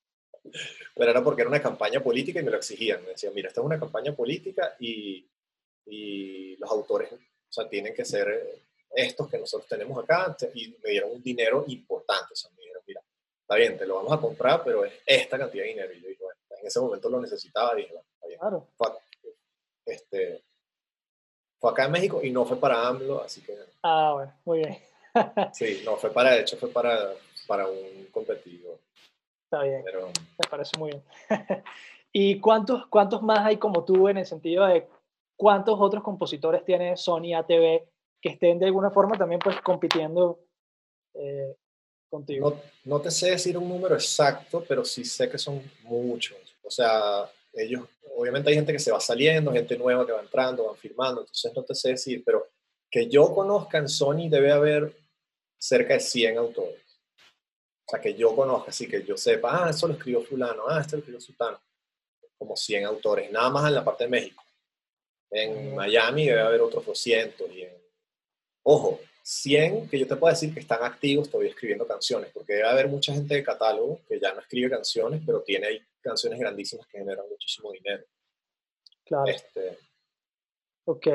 Pero era porque era una campaña política y me lo exigían. Me decían, mira, esta es una campaña política y, y los autores o sea, tienen que ser estos que nosotros tenemos acá. Y me dieron un dinero importante. O sea, me dijeron, mira, está bien, te lo vamos a comprar, pero es esta cantidad de dinero. Y yo dije, bueno, en ese momento lo necesitaba. Y dije, bueno, está bien. Claro. Este, fue acá en México y no fue para AMLO, así que... Ah, bueno, muy bien. sí, no, fue para, de hecho fue para, para un competidor. Está bien, Pero, me parece muy bien. ¿Y cuántos, cuántos más hay como tú en el sentido de cuántos otros compositores tiene Sony ATV que estén de alguna forma también pues compitiendo eh, contigo? No, no, te sé decir un número exacto, pero sí sé que son muchos. O sea, ellos obviamente hay gente que se va saliendo, gente nueva que va entrando, van firmando, entonces no te sé decir, pero que yo conozca en Sony debe haber cerca de 100 autores. O sea, que yo conozca, así que yo sepa, ah, eso lo escribió fulano, ah, esto lo escribió sultano. Como 100 autores, nada más en la parte de México. En Miami debe haber otros 200 y en... Ojo, 100 que yo te puedo decir que están activos todavía escribiendo canciones, porque debe haber mucha gente de catálogo que ya no escribe canciones, pero tiene canciones grandísimas que generan muchísimo dinero. Claro. Este, ok.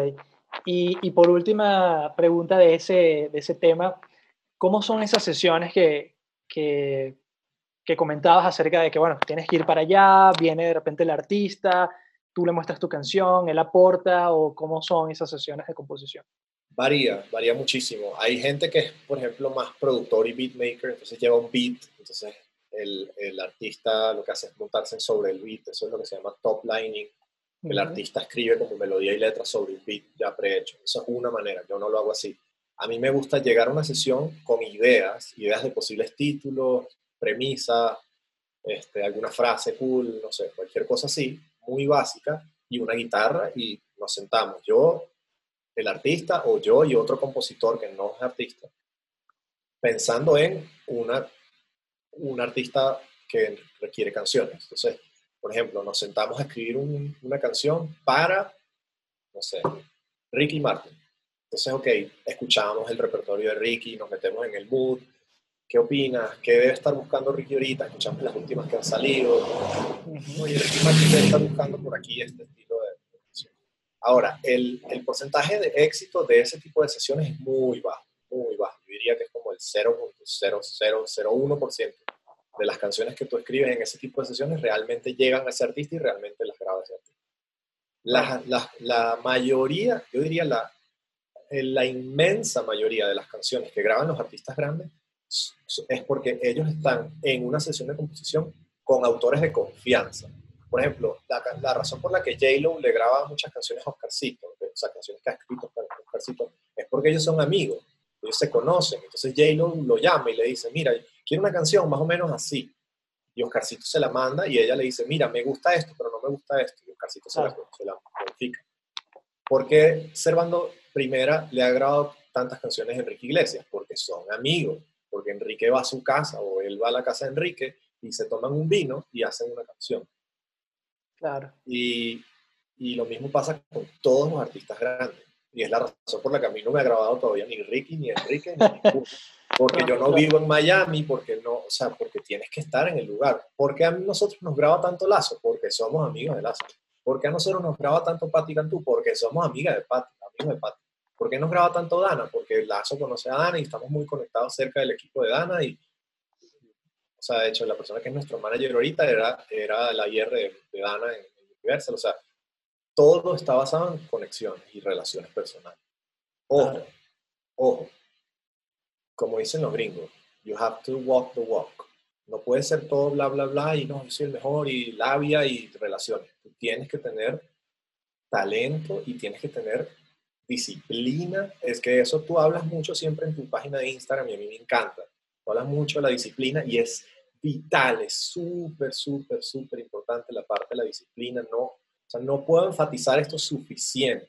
Y, y, por última pregunta de ese, de ese tema, ¿cómo son esas sesiones que, que, que comentabas acerca de que, bueno, tienes que ir para allá, viene de repente el artista, tú le muestras tu canción, él aporta, o cómo son esas sesiones de composición? Varía, varía muchísimo. Hay gente que es, por ejemplo, más productor y beatmaker, entonces lleva un beat, entonces el, el, artista lo que hace es montarse sobre el beat, eso es lo que se llama top lining. El artista escribe como melodía y letra sobre el beat ya prehecho. Eso es una manera, yo no lo hago así. A mí me gusta llegar a una sesión con ideas, ideas de posibles títulos, premisas, este, alguna frase cool, no sé, cualquier cosa así, muy básica, y una guitarra y nos sentamos. Yo, el artista, o yo y otro compositor que no es artista, pensando en una un artista que requiere canciones. Entonces, por ejemplo, nos sentamos a escribir una canción para, no sé, Ricky Martin. Entonces, ok, escuchamos el repertorio de Ricky, nos metemos en el mood. ¿Qué opinas? ¿Qué debe estar buscando Ricky ahorita? Escuchamos las últimas que han salido. Oye, Ricky Martin debe estar buscando por aquí este estilo. Ahora, el, el porcentaje de éxito de ese tipo de sesiones es muy bajo, muy bajo. Yo diría que es como el 0.0001% de las canciones que tú escribes en ese tipo de sesiones realmente llegan a ese artista y realmente las graba ese artista. La, la, la mayoría, yo diría la, la inmensa mayoría de las canciones que graban los artistas grandes es porque ellos están en una sesión de composición con autores de confianza. Por ejemplo, la, la razón por la que J-Lo le graba muchas canciones a Oscarcito, o sea, canciones que ha escrito Oscarcito, es porque ellos son amigos, ellos se conocen. Entonces J-Lo lo llama y le dice, mira, quiero una canción más o menos así. Y Oscarcito se la manda y ella le dice, mira, me gusta esto, pero no me gusta esto. Y Oscarcito se, la, se la modifica. ¿Por qué Servando Primera le ha grabado tantas canciones a Enrique Iglesias? Porque son amigos. Porque Enrique va a su casa o él va a la casa de Enrique y se toman un vino y hacen una canción. Claro. Y, y lo mismo pasa con todos los artistas grandes. Y es la razón por la que a mí no me ha grabado todavía ni Ricky, ni Enrique, ni ninguno. Porque yo no vivo en Miami, porque no, o sea, porque tienes que estar en el lugar. ¿Por qué a nosotros nos graba tanto Lazo? Porque somos amigos de Lazo. ¿Por qué a nosotros nos graba tanto Patti Cantú? Porque somos amigas de Patti, amigos de Patti. ¿Por qué nos graba tanto Dana? Porque Lazo conoce a Dana y estamos muy conectados cerca del equipo de Dana y O sea, de hecho, la persona que es nuestro manager ahorita era, era la IR de, Dana en, Universal. O sea, todo está basado en conexiones y relaciones personales. Ojo, ojo. Como dicen los gringos, you have to walk the walk. No puede ser todo bla, bla, bla y no, yo soy el mejor y labia y relaciones. Tú tienes que tener talento y tienes que tener disciplina. Es que eso tú hablas mucho siempre en tu página de Instagram y a mí me encanta. Tú hablas mucho de la disciplina y es vital, es súper, súper, súper importante la parte de la disciplina. No, o sea, no puedo enfatizar esto suficiente.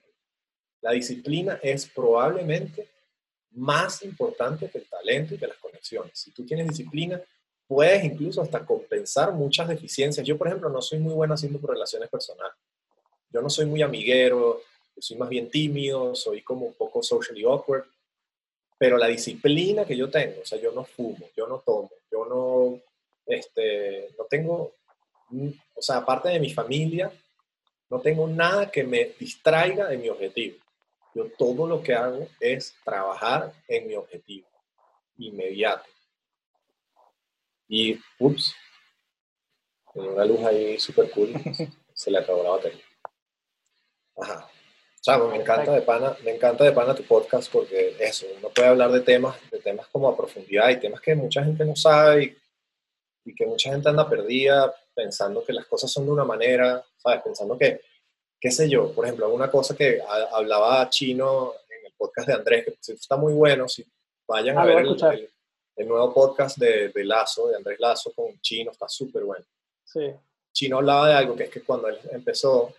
La disciplina es probablemente más importante que el talento y que las conexiones. Si tú tienes disciplina, puedes incluso hasta compensar muchas deficiencias. Yo, por ejemplo, no soy muy bueno haciendo relaciones personales. Yo no soy muy amiguero, soy más bien tímido, soy como un poco socially awkward, pero la disciplina que yo tengo, o sea, yo no fumo, yo no tomo, yo no, este, no tengo, o sea, aparte de mi familia, no tengo nada que me distraiga de mi objetivo. Yo todo lo que hago es trabajar en mi objetivo inmediato. Y, ups, una luz ahí súper cool, se le acabó la batería. Ajá. Chavo, me encanta de pana, me encanta de pana tu podcast porque eso, uno puede hablar de temas, de temas como a profundidad y temas que mucha gente no sabe y, que mucha gente anda perdida pensando que las cosas son de una manera, ¿sabes? Pensando que, qué sé yo, por ejemplo, una cosa que hablaba Chino en el podcast de Andrés, que está muy bueno, si vayan a, ver el, el, nuevo podcast de, de, Lazo, de Andrés Lazo con Chino, está súper bueno. Sí. Chino hablaba de algo que es que cuando él empezó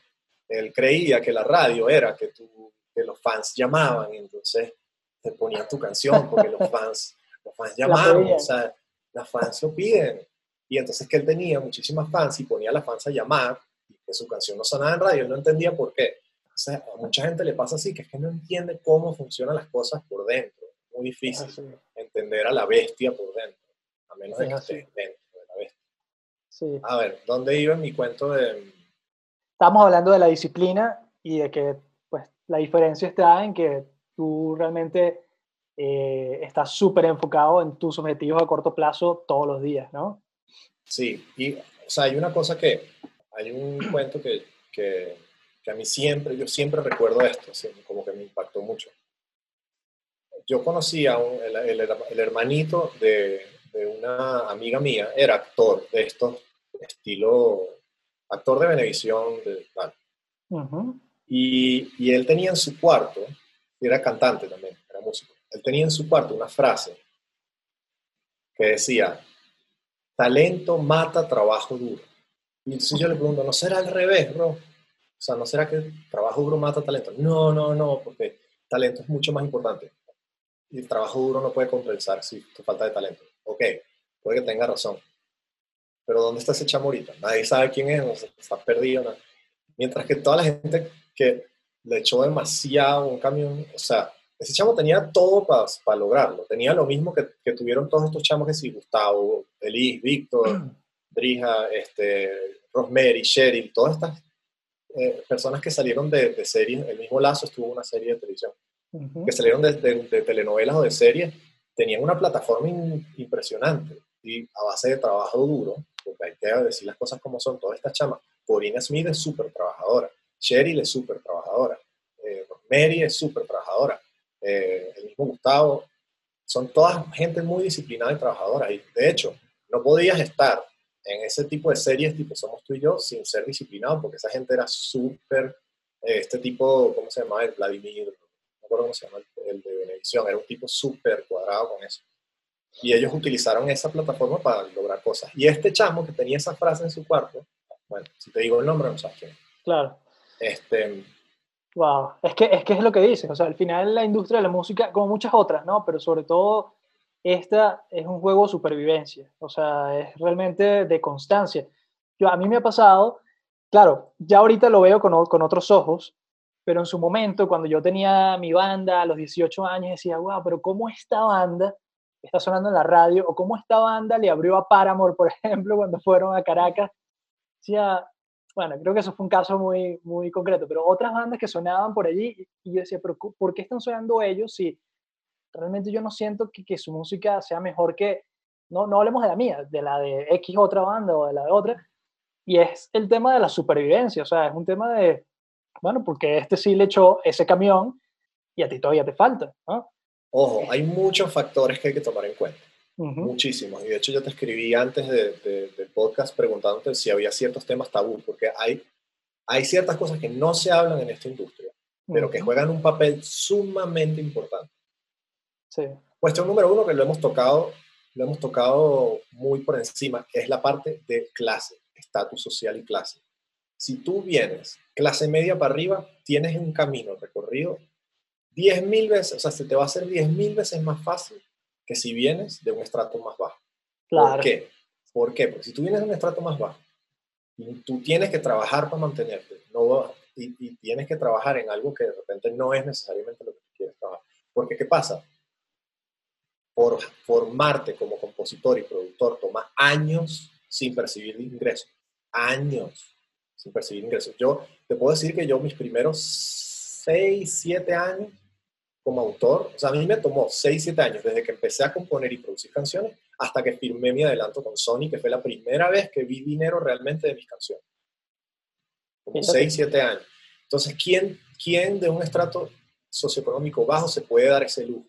él creía que la radio era que, tú, que los fans llamaban, y entonces te ponían tu canción porque los fans, los fans llamaban, o sea, las fans lo piden. Y entonces que él tenía muchísimas fans y ponía a las fans a llamar y que su canción no sonaba en radio, él no entendía por qué. O sea, a mucha gente le pasa así, que es que no entiende cómo funcionan las cosas por dentro. Muy difícil entender a la bestia por dentro, a menos de que estés dentro de la bestia. Sí. A ver, ¿dónde iba en mi cuento de, estamos hablando de la disciplina y de que pues, la diferencia está en que tú realmente eh, estás súper enfocado en tus objetivos a corto plazo todos los días, ¿no? Sí, y o sea, hay una cosa que, hay un cuento que, que, a mí siempre, yo siempre recuerdo esto, como que me impactó mucho. Yo conocí a un, el, el, hermanito de, de una amiga mía, era actor de estos estilo actor de Venevisión, de, y, y, él tenía en su cuarto, y era cantante también, era músico, él tenía en su cuarto una frase que decía, talento mata trabajo duro. Y entonces yo le pregunto, ¿no será al revés, bro? O sea, ¿no será que trabajo duro mata talento? No, no, no, porque talento es mucho más importante. Y el trabajo duro no puede compensar si tu falta de talento. Ok, puede que tenga razón pero ¿dónde está ese chamo ahorita? Nadie sabe quién es, está perdido. Mientras que toda la gente que le echó demasiado un camión, o sea, ese chamo tenía todo para lograrlo. Tenía lo mismo que, que, tuvieron todos estos chamos que sí, Gustavo, Elis, Víctor, Drija, este, Rosemary, Cheryl, todas estas eh, personas que salieron de, de, series, el mismo Lazo estuvo en una serie de televisión, que salieron de, de, telenovelas o de series, tenían una plataforma impresionante y a base de trabajo duro, hay que decir las cosas como son, todas estas chamas, Corina Smith es súper trabajadora, Cheryl es súper trabajadora, eh, Mary es súper trabajadora, eh, el mismo Gustavo, son todas gente muy disciplinada y trabajadora, y de hecho, no podías estar en ese tipo de series tipo Somos tú y yo sin ser disciplinado, porque esa gente era súper, eh, este tipo, ¿cómo se llama? El Vladimir, no recuerdo cómo se llama, el, de Benevisión, era un tipo súper cuadrado con eso. Y ellos utilizaron esa plataforma para lograr cosas. Y este chamo que tenía esa frase en su cuarto, bueno, si te digo el nombre, no sabes quién. Claro. Este, wow, es que, es que es lo que dices, o sea, al final la industria de la música, como muchas otras, ¿no? Pero sobre todo esta es un juego de supervivencia, o sea, es realmente de constancia. Yo, a mí me ha pasado, claro, ya ahorita lo veo con, con otros ojos, pero en su momento, cuando yo tenía mi banda a los 18 años, decía, wow, pero ¿cómo esta banda está sonando en la radio, o cómo esta banda le abrió a Paramore, por ejemplo, cuando fueron a Caracas. Decía, bueno, creo que eso fue un caso muy, muy concreto, pero otras bandas que sonaban por allí, y yo decía, pero ¿por qué están sonando ellos si realmente yo no siento que, que su música sea mejor que no, no hablemos de la mía, de la de X otra banda o de la de otra, y es el tema de la supervivencia, o sea, es un tema de, bueno, porque este sí le echó ese camión y a ti todavía te falta, ¿no? Ojo, hay muchos factores que hay que tomar en cuenta. Muchísimos. Y de hecho yo te escribí antes de, del podcast preguntándote si había ciertos temas tabú, porque hay, hay ciertas cosas que no se hablan en esta industria, pero que juegan un papel sumamente importante. Sí. Cuestión número uno que lo hemos tocado, lo hemos tocado muy por encima, que es la parte de clase, estatus social y clase. Si tú vienes clase media para arriba, tienes un camino recorrido 10.000 veces, o sea, se te va a hacer 10.000 veces más fácil que si vienes de un estrato más bajo. Claro. ¿Por qué? ¿Por qué? Porque si tú vienes de un estrato más bajo, tú tienes que trabajar para mantenerte, no, y, y, tienes que trabajar en algo que de repente no es necesariamente lo que tú quieres trabajar. Porque, ¿qué pasa? Por formarte como compositor y productor toma años sin percibir ingresos. Años sin percibir ingresos. Yo te puedo decir que yo mis primeros 6, 7 años como autor, o sea, a mí me tomó 6, 7 años desde que empecé a componer y producir canciones hasta que firmé mi adelanto con Sony, que fue la primera vez que vi dinero realmente de mis canciones. Como 6, 7 años. Entonces, ¿quién, ¿quién de un estrato socioeconómico bajo se puede dar ese lujo?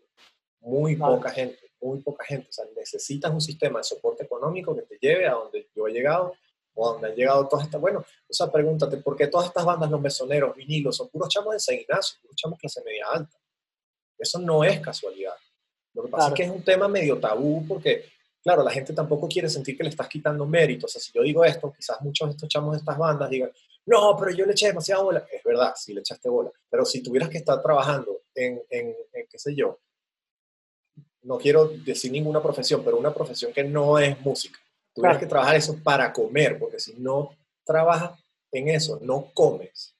Muy poca gente, muy poca gente. O sea, necesitas un sistema de soporte económico que te lleve a donde yo he llegado o donde han llegado todas estas. Bueno, o sea, pregúntate, ¿por qué todas estas bandas, los mesoneros, vinilos, son puros chamos de San Ignacio, puros chamos clase media alta? Eso no es casualidad. Lo que pasa es que es un tema medio tabú porque, claro, la gente tampoco quiere sentir que le estás quitando mérito. O sea, si yo digo esto, quizás muchos de estos chamos de estas bandas digan, no, pero yo le eché demasiada bola. Es verdad, sí le echaste bola. Pero si tuvieras que estar trabajando en, en, qué sé yo, no quiero decir ninguna profesión, pero una profesión que no es música. Tuvieras que trabajar eso para comer, porque si no trabajas en eso, no comes.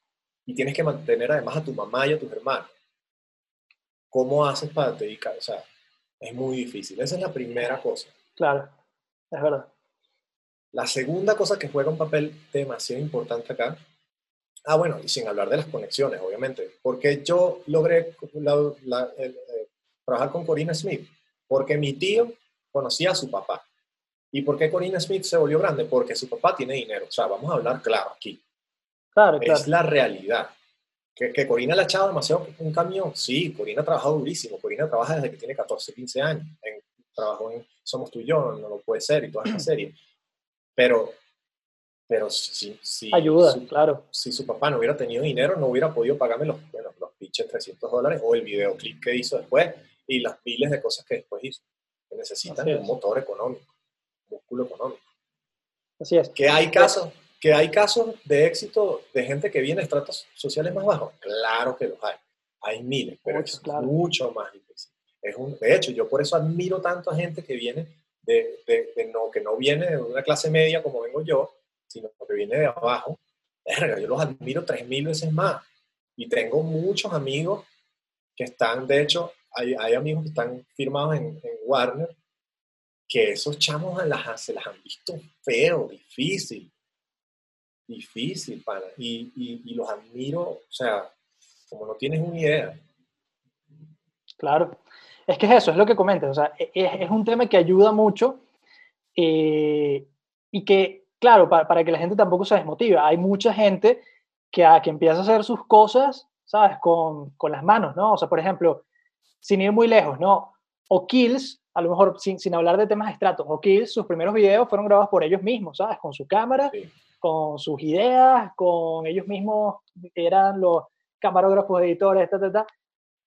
Y tienes que mantener además a tu mamá y a tus hermanos. ¿Cómo haces para dedicar? O sea, es muy difícil. Esa es la primera cosa. Claro, es verdad. La segunda cosa que juega un papel demasiado importante acá, ah, bueno, y sin hablar de las conexiones, obviamente, porque yo logré eh, trabajar con Corina Smith, porque mi tío conocía a su papá. ¿Y por qué Corina Smith se volvió grande? Porque su papá tiene dinero. O sea, vamos a hablar claro aquí. Claro, claro. Es la realidad. Que, Corina le ha echado demasiado un camión. Sí, Corina ha trabajado durísimo. Corina trabaja desde que tiene 14, 15 años. En, trabajó en Somos tú y yo, no, lo puede ser y toda esta serie. Pero, pero si, si, Ayuda, claro. Si su papá no hubiera tenido dinero, no hubiera podido pagarme los, bueno, los pinches 300 dólares o el videoclip que hizo después y las miles de cosas que después hizo. Que necesitan un motor económico, músculo económico. Así es. Que hay casos ¿Que hay casos de éxito de gente que viene de estratos sociales más bajos? Claro que los hay. Hay miles, pero es mucho más difícil. Es un, de hecho, yo por eso admiro tanto a gente que viene de, de, no, que no viene de una clase media como vengo yo, sino que viene de abajo. yo los admiro tres mil veces más. Y tengo muchos amigos que están, de hecho, hay, hay amigos que están firmados en, en Warner, que esos chamos las, se las han visto feo, difícil difícil, pana. Y, y, los admiro, o sea, como no tienes una idea. Claro. Es que es eso, es lo que comentas. O sea, e, es, es un tema que ayuda mucho eh, y que, claro, para, para, que la gente tampoco se desmotive. Hay mucha gente que, a, que empieza a hacer sus cosas, ¿sabes? Con, con las manos, ¿no? O sea, por ejemplo, sin ir muy lejos, ¿no? O Kills, a lo mejor sin, sin hablar de temas estratos, o Kills, sus primeros videos fueron grabados por ellos mismos, ¿sabes? Con su cámara. Sí con sus ideas, con ellos mismos que eran los camarógrafos, editores, ta,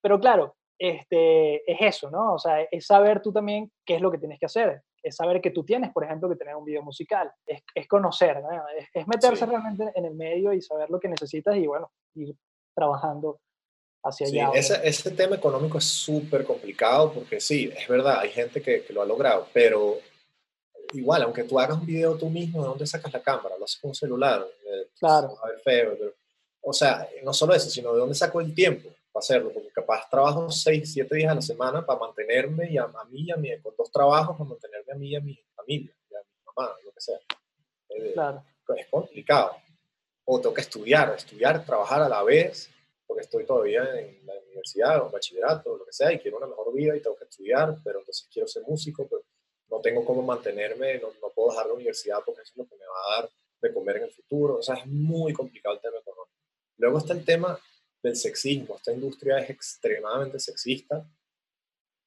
Pero claro, este, es eso, ¿no? O sea, es saber tú también qué es lo que tienes que hacer. Es saber que tú tienes, por ejemplo, que tener un video musical. Es, es conocer, ¿no? es, meterse realmente en el medio y saber lo que necesitas y, bueno, ir trabajando hacia allá. Ese, ese tema económico es súper complicado porque sí, es verdad, hay gente que, que lo ha logrado, pero igual, aunque tú hagas un video tú mismo, ¿de dónde sacas la cámara? Lo haces con un celular. Eh, claro. A ver feo, pero, o sea, no solo eso, sino de dónde saco el tiempo para hacerlo, porque capaz trabajo 6, 7 días a la semana para mantenerme y a, mí y a mí, con dos trabajos para mantenerme a mí y a mi familia, y a mi mamá, lo que sea. Eh, claro. Es complicado. O tengo que estudiar, estudiar, trabajar a la vez, porque estoy todavía en la universidad o bachillerato o lo que sea, y quiero una mejor vida y tengo que estudiar, pero entonces quiero ser músico, pero no tengo cómo mantenerme, no, no, puedo dejar la universidad porque eso es lo que me va a dar de comer en el futuro. O sea, es muy complicado el tema económico. Luego está el tema del sexismo. Esta industria es extremadamente sexista.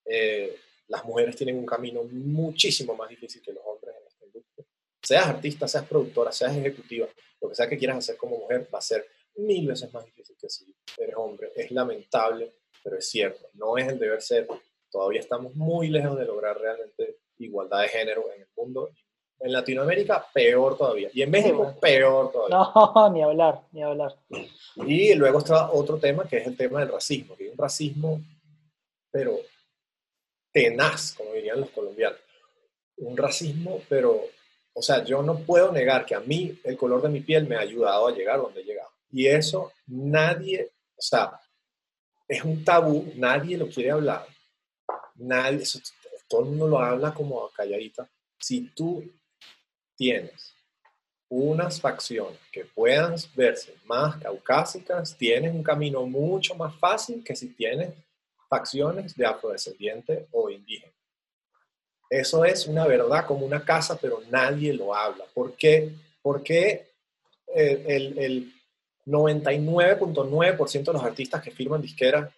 Eh, las mujeres tienen un camino muchísimo más difícil que los hombres en esta industria. Seas artista, seas productora, seas ejecutiva, lo que sea que quieras hacer como mujer va a ser mil veces más difícil que si eres hombre. Es lamentable, pero es cierto. No es el deber ser. Todavía estamos muy lejos de lograr realmente igualdad de género en el mundo. En Latinoamérica, peor todavía. Y en México, peor todavía. No, ni hablar, ni hablar. Y luego está otro tema, que es el tema del racismo. Que es un racismo, pero tenaz, como dirían los colombianos. Un racismo, pero, o sea, yo no puedo negar que a mí el color de mi piel me ha ayudado a llegar donde he llegado. Y eso nadie, o sea, es un tabú, nadie lo quiere hablar. Nadie, todo el mundo lo habla como calladita. Si tú tienes unas facciones que puedan verse más caucásicas, tienes un camino mucho más fácil que si tienes facciones de afrodescendiente o indígena. Eso es una verdad como una casa, pero nadie lo habla. ¿Por qué? Porque eh, el, el 99.9% de los artistas que firman disqueras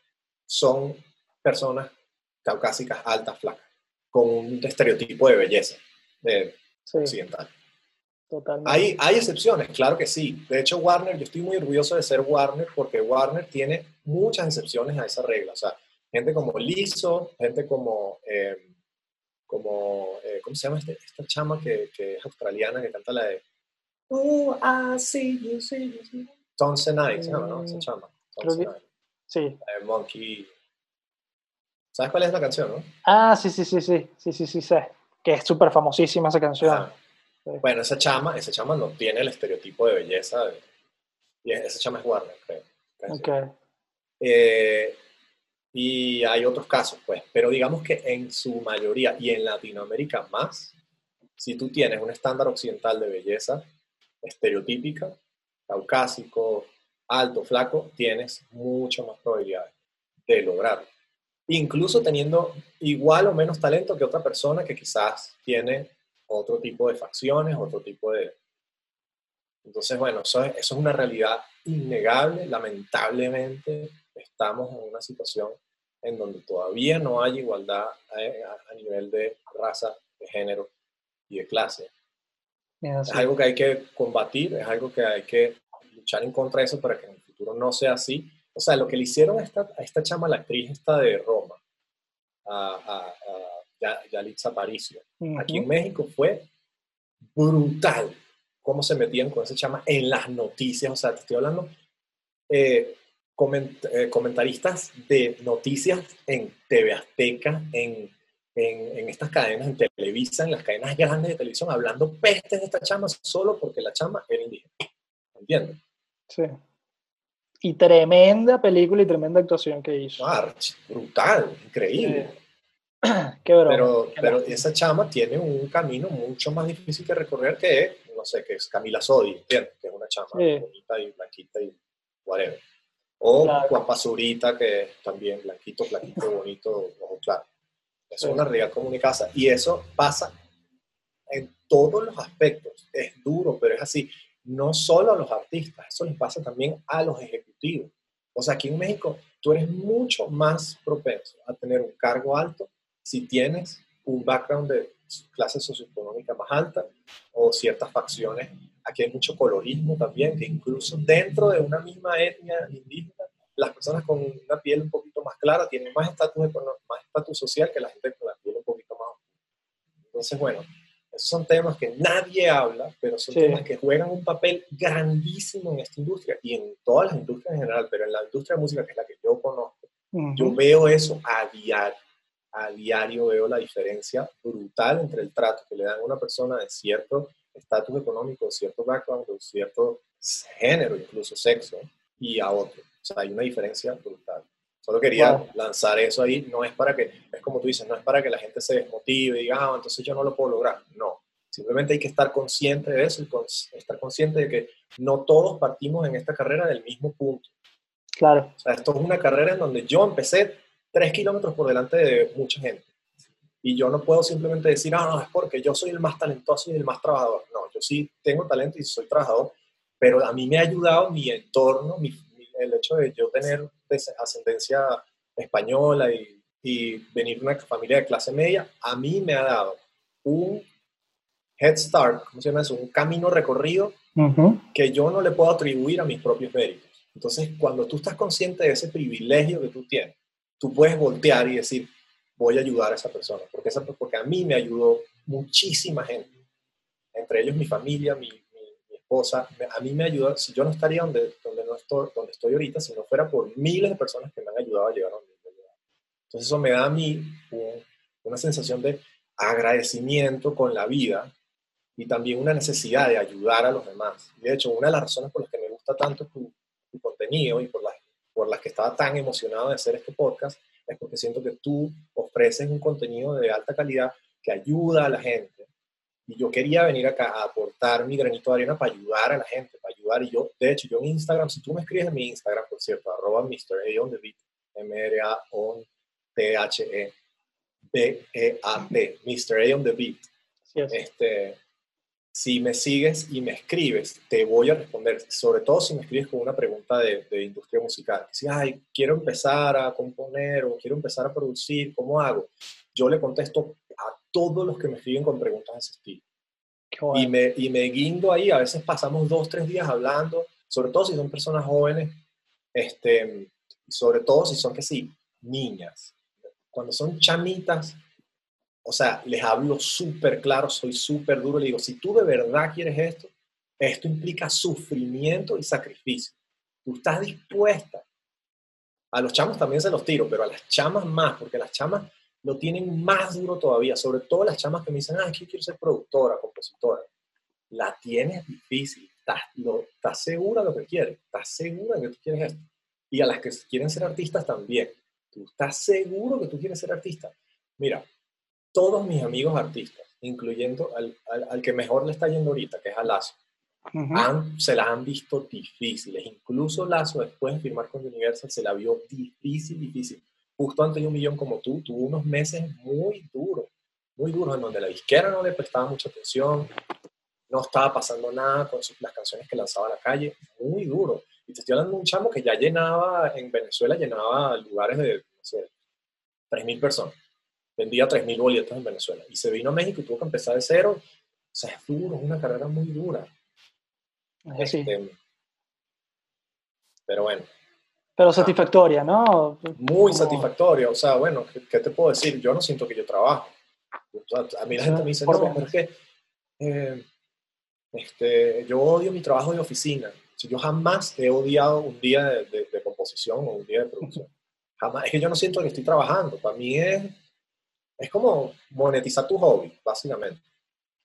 son personas caucásicas, altas, flacas, con un estereotipo de belleza de occidental. Totalmente. Hay, hay excepciones, claro que sí. De hecho, Warner, yo estoy muy orgulloso de ser Warner porque Warner tiene muchas excepciones a esa regla. O sea, gente como Lizzo, gente como, eh, como eh, ¿cómo se llama este, esta chama que, que, es australiana que canta la de Oh, I see you, see you, see you. Night, ¿se llama, no? Esa mm, chama. Sí. Monkey. ¿Sabes cuál es la canción, no? Ah, sí, sí, sí, sí, sí, sí, sí, sé. Que es súper famosísima esa canción. Bueno, esa chama, esa chama no tiene el estereotipo de belleza. y esa chama es Warner, creo. Ok. Eh, y hay otros casos, pues, pero digamos que en su mayoría y en Latinoamérica más, si tú tienes un estándar occidental de belleza estereotípica, caucásico, alto, flaco, tienes mucho más probabilidades de lograrlo. Incluso teniendo igual o menos talento que otra persona que quizás tiene otro tipo de facciones, otro tipo de... Entonces, bueno, eso es, eso es una realidad innegable, lamentablemente estamos en una situación en donde todavía no hay igualdad a, nivel de raza, de género y de clase. Es algo que hay que combatir, es algo que hay que luchar en contra de eso para que en el futuro no sea así. O sea, lo que le hicieron a esta, a esta chama, la actriz esta de Roma, a, a, Yalitza Aparicio, aquí en México fue brutal cómo se metían con esa chama en las noticias. O sea, te estoy hablando, eh, eh, comentaristas de noticias en TV Azteca, en, en, estas cadenas, en Televisa, en las cadenas grandes de televisión, hablando pestes de esta chama solo porque la chama era indígena. ¿Entiendes? Sí. Y tremenda película y tremenda actuación que hizo. Ah, brutal, increíble. Qué pero, pero esa chama tiene un camino mucho más difícil que recorrer que, no sé, que es Camila Sodi, ¿entiendes? Que es una chama bonita y blanquita y whatever. O Juan Pazurita, que es también blanquito, blanquito, bonito, ojo claro. Eso es una realidad como mi casa. Y eso pasa en todos los aspectos. Es duro, pero es así. No solo a los artistas, eso les pasa también a los ejecutivos. O sea, aquí en México tú eres mucho más propenso a tener un cargo alto si tienes un background de clase socioeconómica más alta o ciertas facciones aquí hay mucho colorismo también, que incluso dentro de una misma etnia indígena, las personas con una piel un poquito más clara tienen más estatus más estatus social que la gente con la piel un poquito más Entonces, bueno, esos son temas que nadie habla, pero son temas que juegan un papel grandísimo en esta industria y en todas las industrias en general, pero en la industria de música, que es la que yo conozco, yo veo eso a diario. A diario veo la diferencia brutal entre el trato que le dan a una persona de cierto estatus económico, cierto background, cierto género, incluso sexo, y a otro. Sea, hay una diferencia brutal. Solo quería lanzar eso ahí, no es para que, es como tú dices, no es para que la gente se desmotive y diga, ah, entonces yo no lo puedo lograr. No, simplemente hay que estar consciente de eso y estar consciente de que no todos partimos en esta carrera del mismo punto. Claro. O sea, esto es una carrera en donde yo empecé tres kilómetros por delante de mucha gente. Y yo no puedo simplemente decir, ah, no, es porque yo soy el más talentoso y el más trabajador. No, yo sí tengo talento y soy trabajador, pero a mí me ha ayudado mi entorno, el hecho de yo tener ascendencia española y, y venir de una familia de clase media, a mí me ha dado un head start, ¿cómo se llama eso? Un camino recorrido que yo no le puedo atribuir a mis propios méritos. Entonces, cuando tú estás consciente de ese privilegio que tú tienes, tú puedes voltear y decir, voy a ayudar a esa persona, porque, esa, porque a mí me ayudó muchísima gente, entre ellos mi familia, mi, esposa, a mí me ayudó, si yo no estaría donde, donde, no estoy, donde estoy ahorita, si no fuera por miles de personas que me han ayudado a llegar a donde estoy. Entonces eso me da a mí una sensación de agradecimiento con la vida y también una necesidad de ayudar a los demás. De hecho, una de las razones por las que me gusta tanto tu, tu contenido y por las, por las que estaba tan emocionado de hacer este podcast es porque siento que tú ofreces un contenido de alta calidad que ayuda a la gente. Y yo quería venir acá a aportar mi granito de arena para ayudar a la gente, para ayudar. Y yo, de hecho, yo en Instagram, si tú me escribes en mi Instagram, por cierto, arroba Mr. A on the beat, M-R-A-O-T-H-E, B-E-A-T, Mr. A on the beat. Este, si me sigues y me escribes, te voy a responder, sobre todo si me escribes con una pregunta de, industria musical. Si, ay, quiero empezar a componer o quiero empezar a producir, ¿cómo hago? Yo le contesto todos los que me escriben con preguntas de ese estilo. Y, me, y me guindo ahí, a veces pasamos dos, tres días hablando, sobre todo si son personas jóvenes, este, sobre todo si son que sí, niñas. Cuando son chamitas, o sea, les hablo súper claro, soy súper duro, le digo, si tú de verdad quieres esto, esto implica sufrimiento y sacrificio. Tú estás dispuesta. A los chamos también se los tiro, pero a las chamas más, porque las chamas lo tienen más duro todavía, sobre todo las chamas que me dicen, ah, yo quiero ser productora, compositora. La tienes difícil, estás, lo, estás segura de lo que quieres, estás segura de que tú quieres esto. Y a las que quieren ser artistas también. Tú estás seguro que tú quieres ser artista. Mira, todos mis amigos artistas, incluyendo al, al, que mejor le está yendo ahorita, que es a Lazo, se las han visto difíciles. Incluso Lazo, después de firmar con Universal, se la vio difícil, difícil. Justo antes de un millón como tú, tuvo unos meses muy duros, muy duros, en donde la disquera no le prestaba mucha atención, no estaba pasando nada con sus, las canciones que lanzaba a la calle, muy duro. Y te estoy hablando de un chamo que ya llenaba, en Venezuela llenaba lugares de, no sé, 3.000 personas vendía 3.000 boletos en Venezuela. Y se vino a México y tuvo que empezar de cero. O sea, es duro, es una carrera muy dura. Este, pero bueno. Pero satisfactoria, ¿no? Muy satisfactoria. O sea, bueno, ¿qué, te puedo decir? Yo no siento que yo trabajo. A mí la gente me dice, no, pero es que eh, este, yo odio mi trabajo de oficina. Yo jamás he odiado un día de, de composición o un día de producción. Jamás. Es que yo no siento que estoy trabajando. Para mí es es como monetizar tu hobby, básicamente.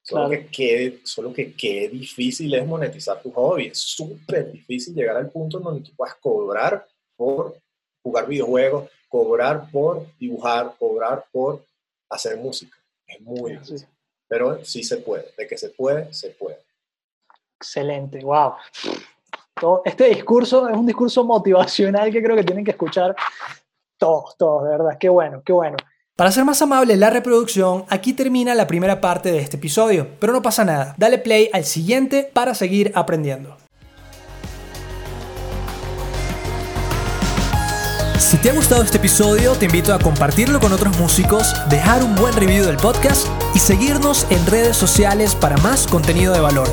Solo, que qué, solo que qué difícil es monetizar tu hobby. Es súper difícil llegar al punto en donde tú puedas cobrar por jugar videojuegos, cobrar por dibujar, cobrar por hacer música. Es muy difícil. Pero sí se puede. De que se puede, se puede. Excelente, wow. Todo, este discurso es un discurso motivacional que creo que tienen que escuchar todos, todos, de verdad. Qué bueno, qué bueno. Para ser más amable la reproducción, aquí termina la primera parte de este episodio, pero no pasa nada, dale play al siguiente para seguir aprendiendo. Si te ha gustado este episodio, te invito a compartirlo con otros músicos, dejar un buen review del podcast y seguirnos en redes sociales para más contenido de valor.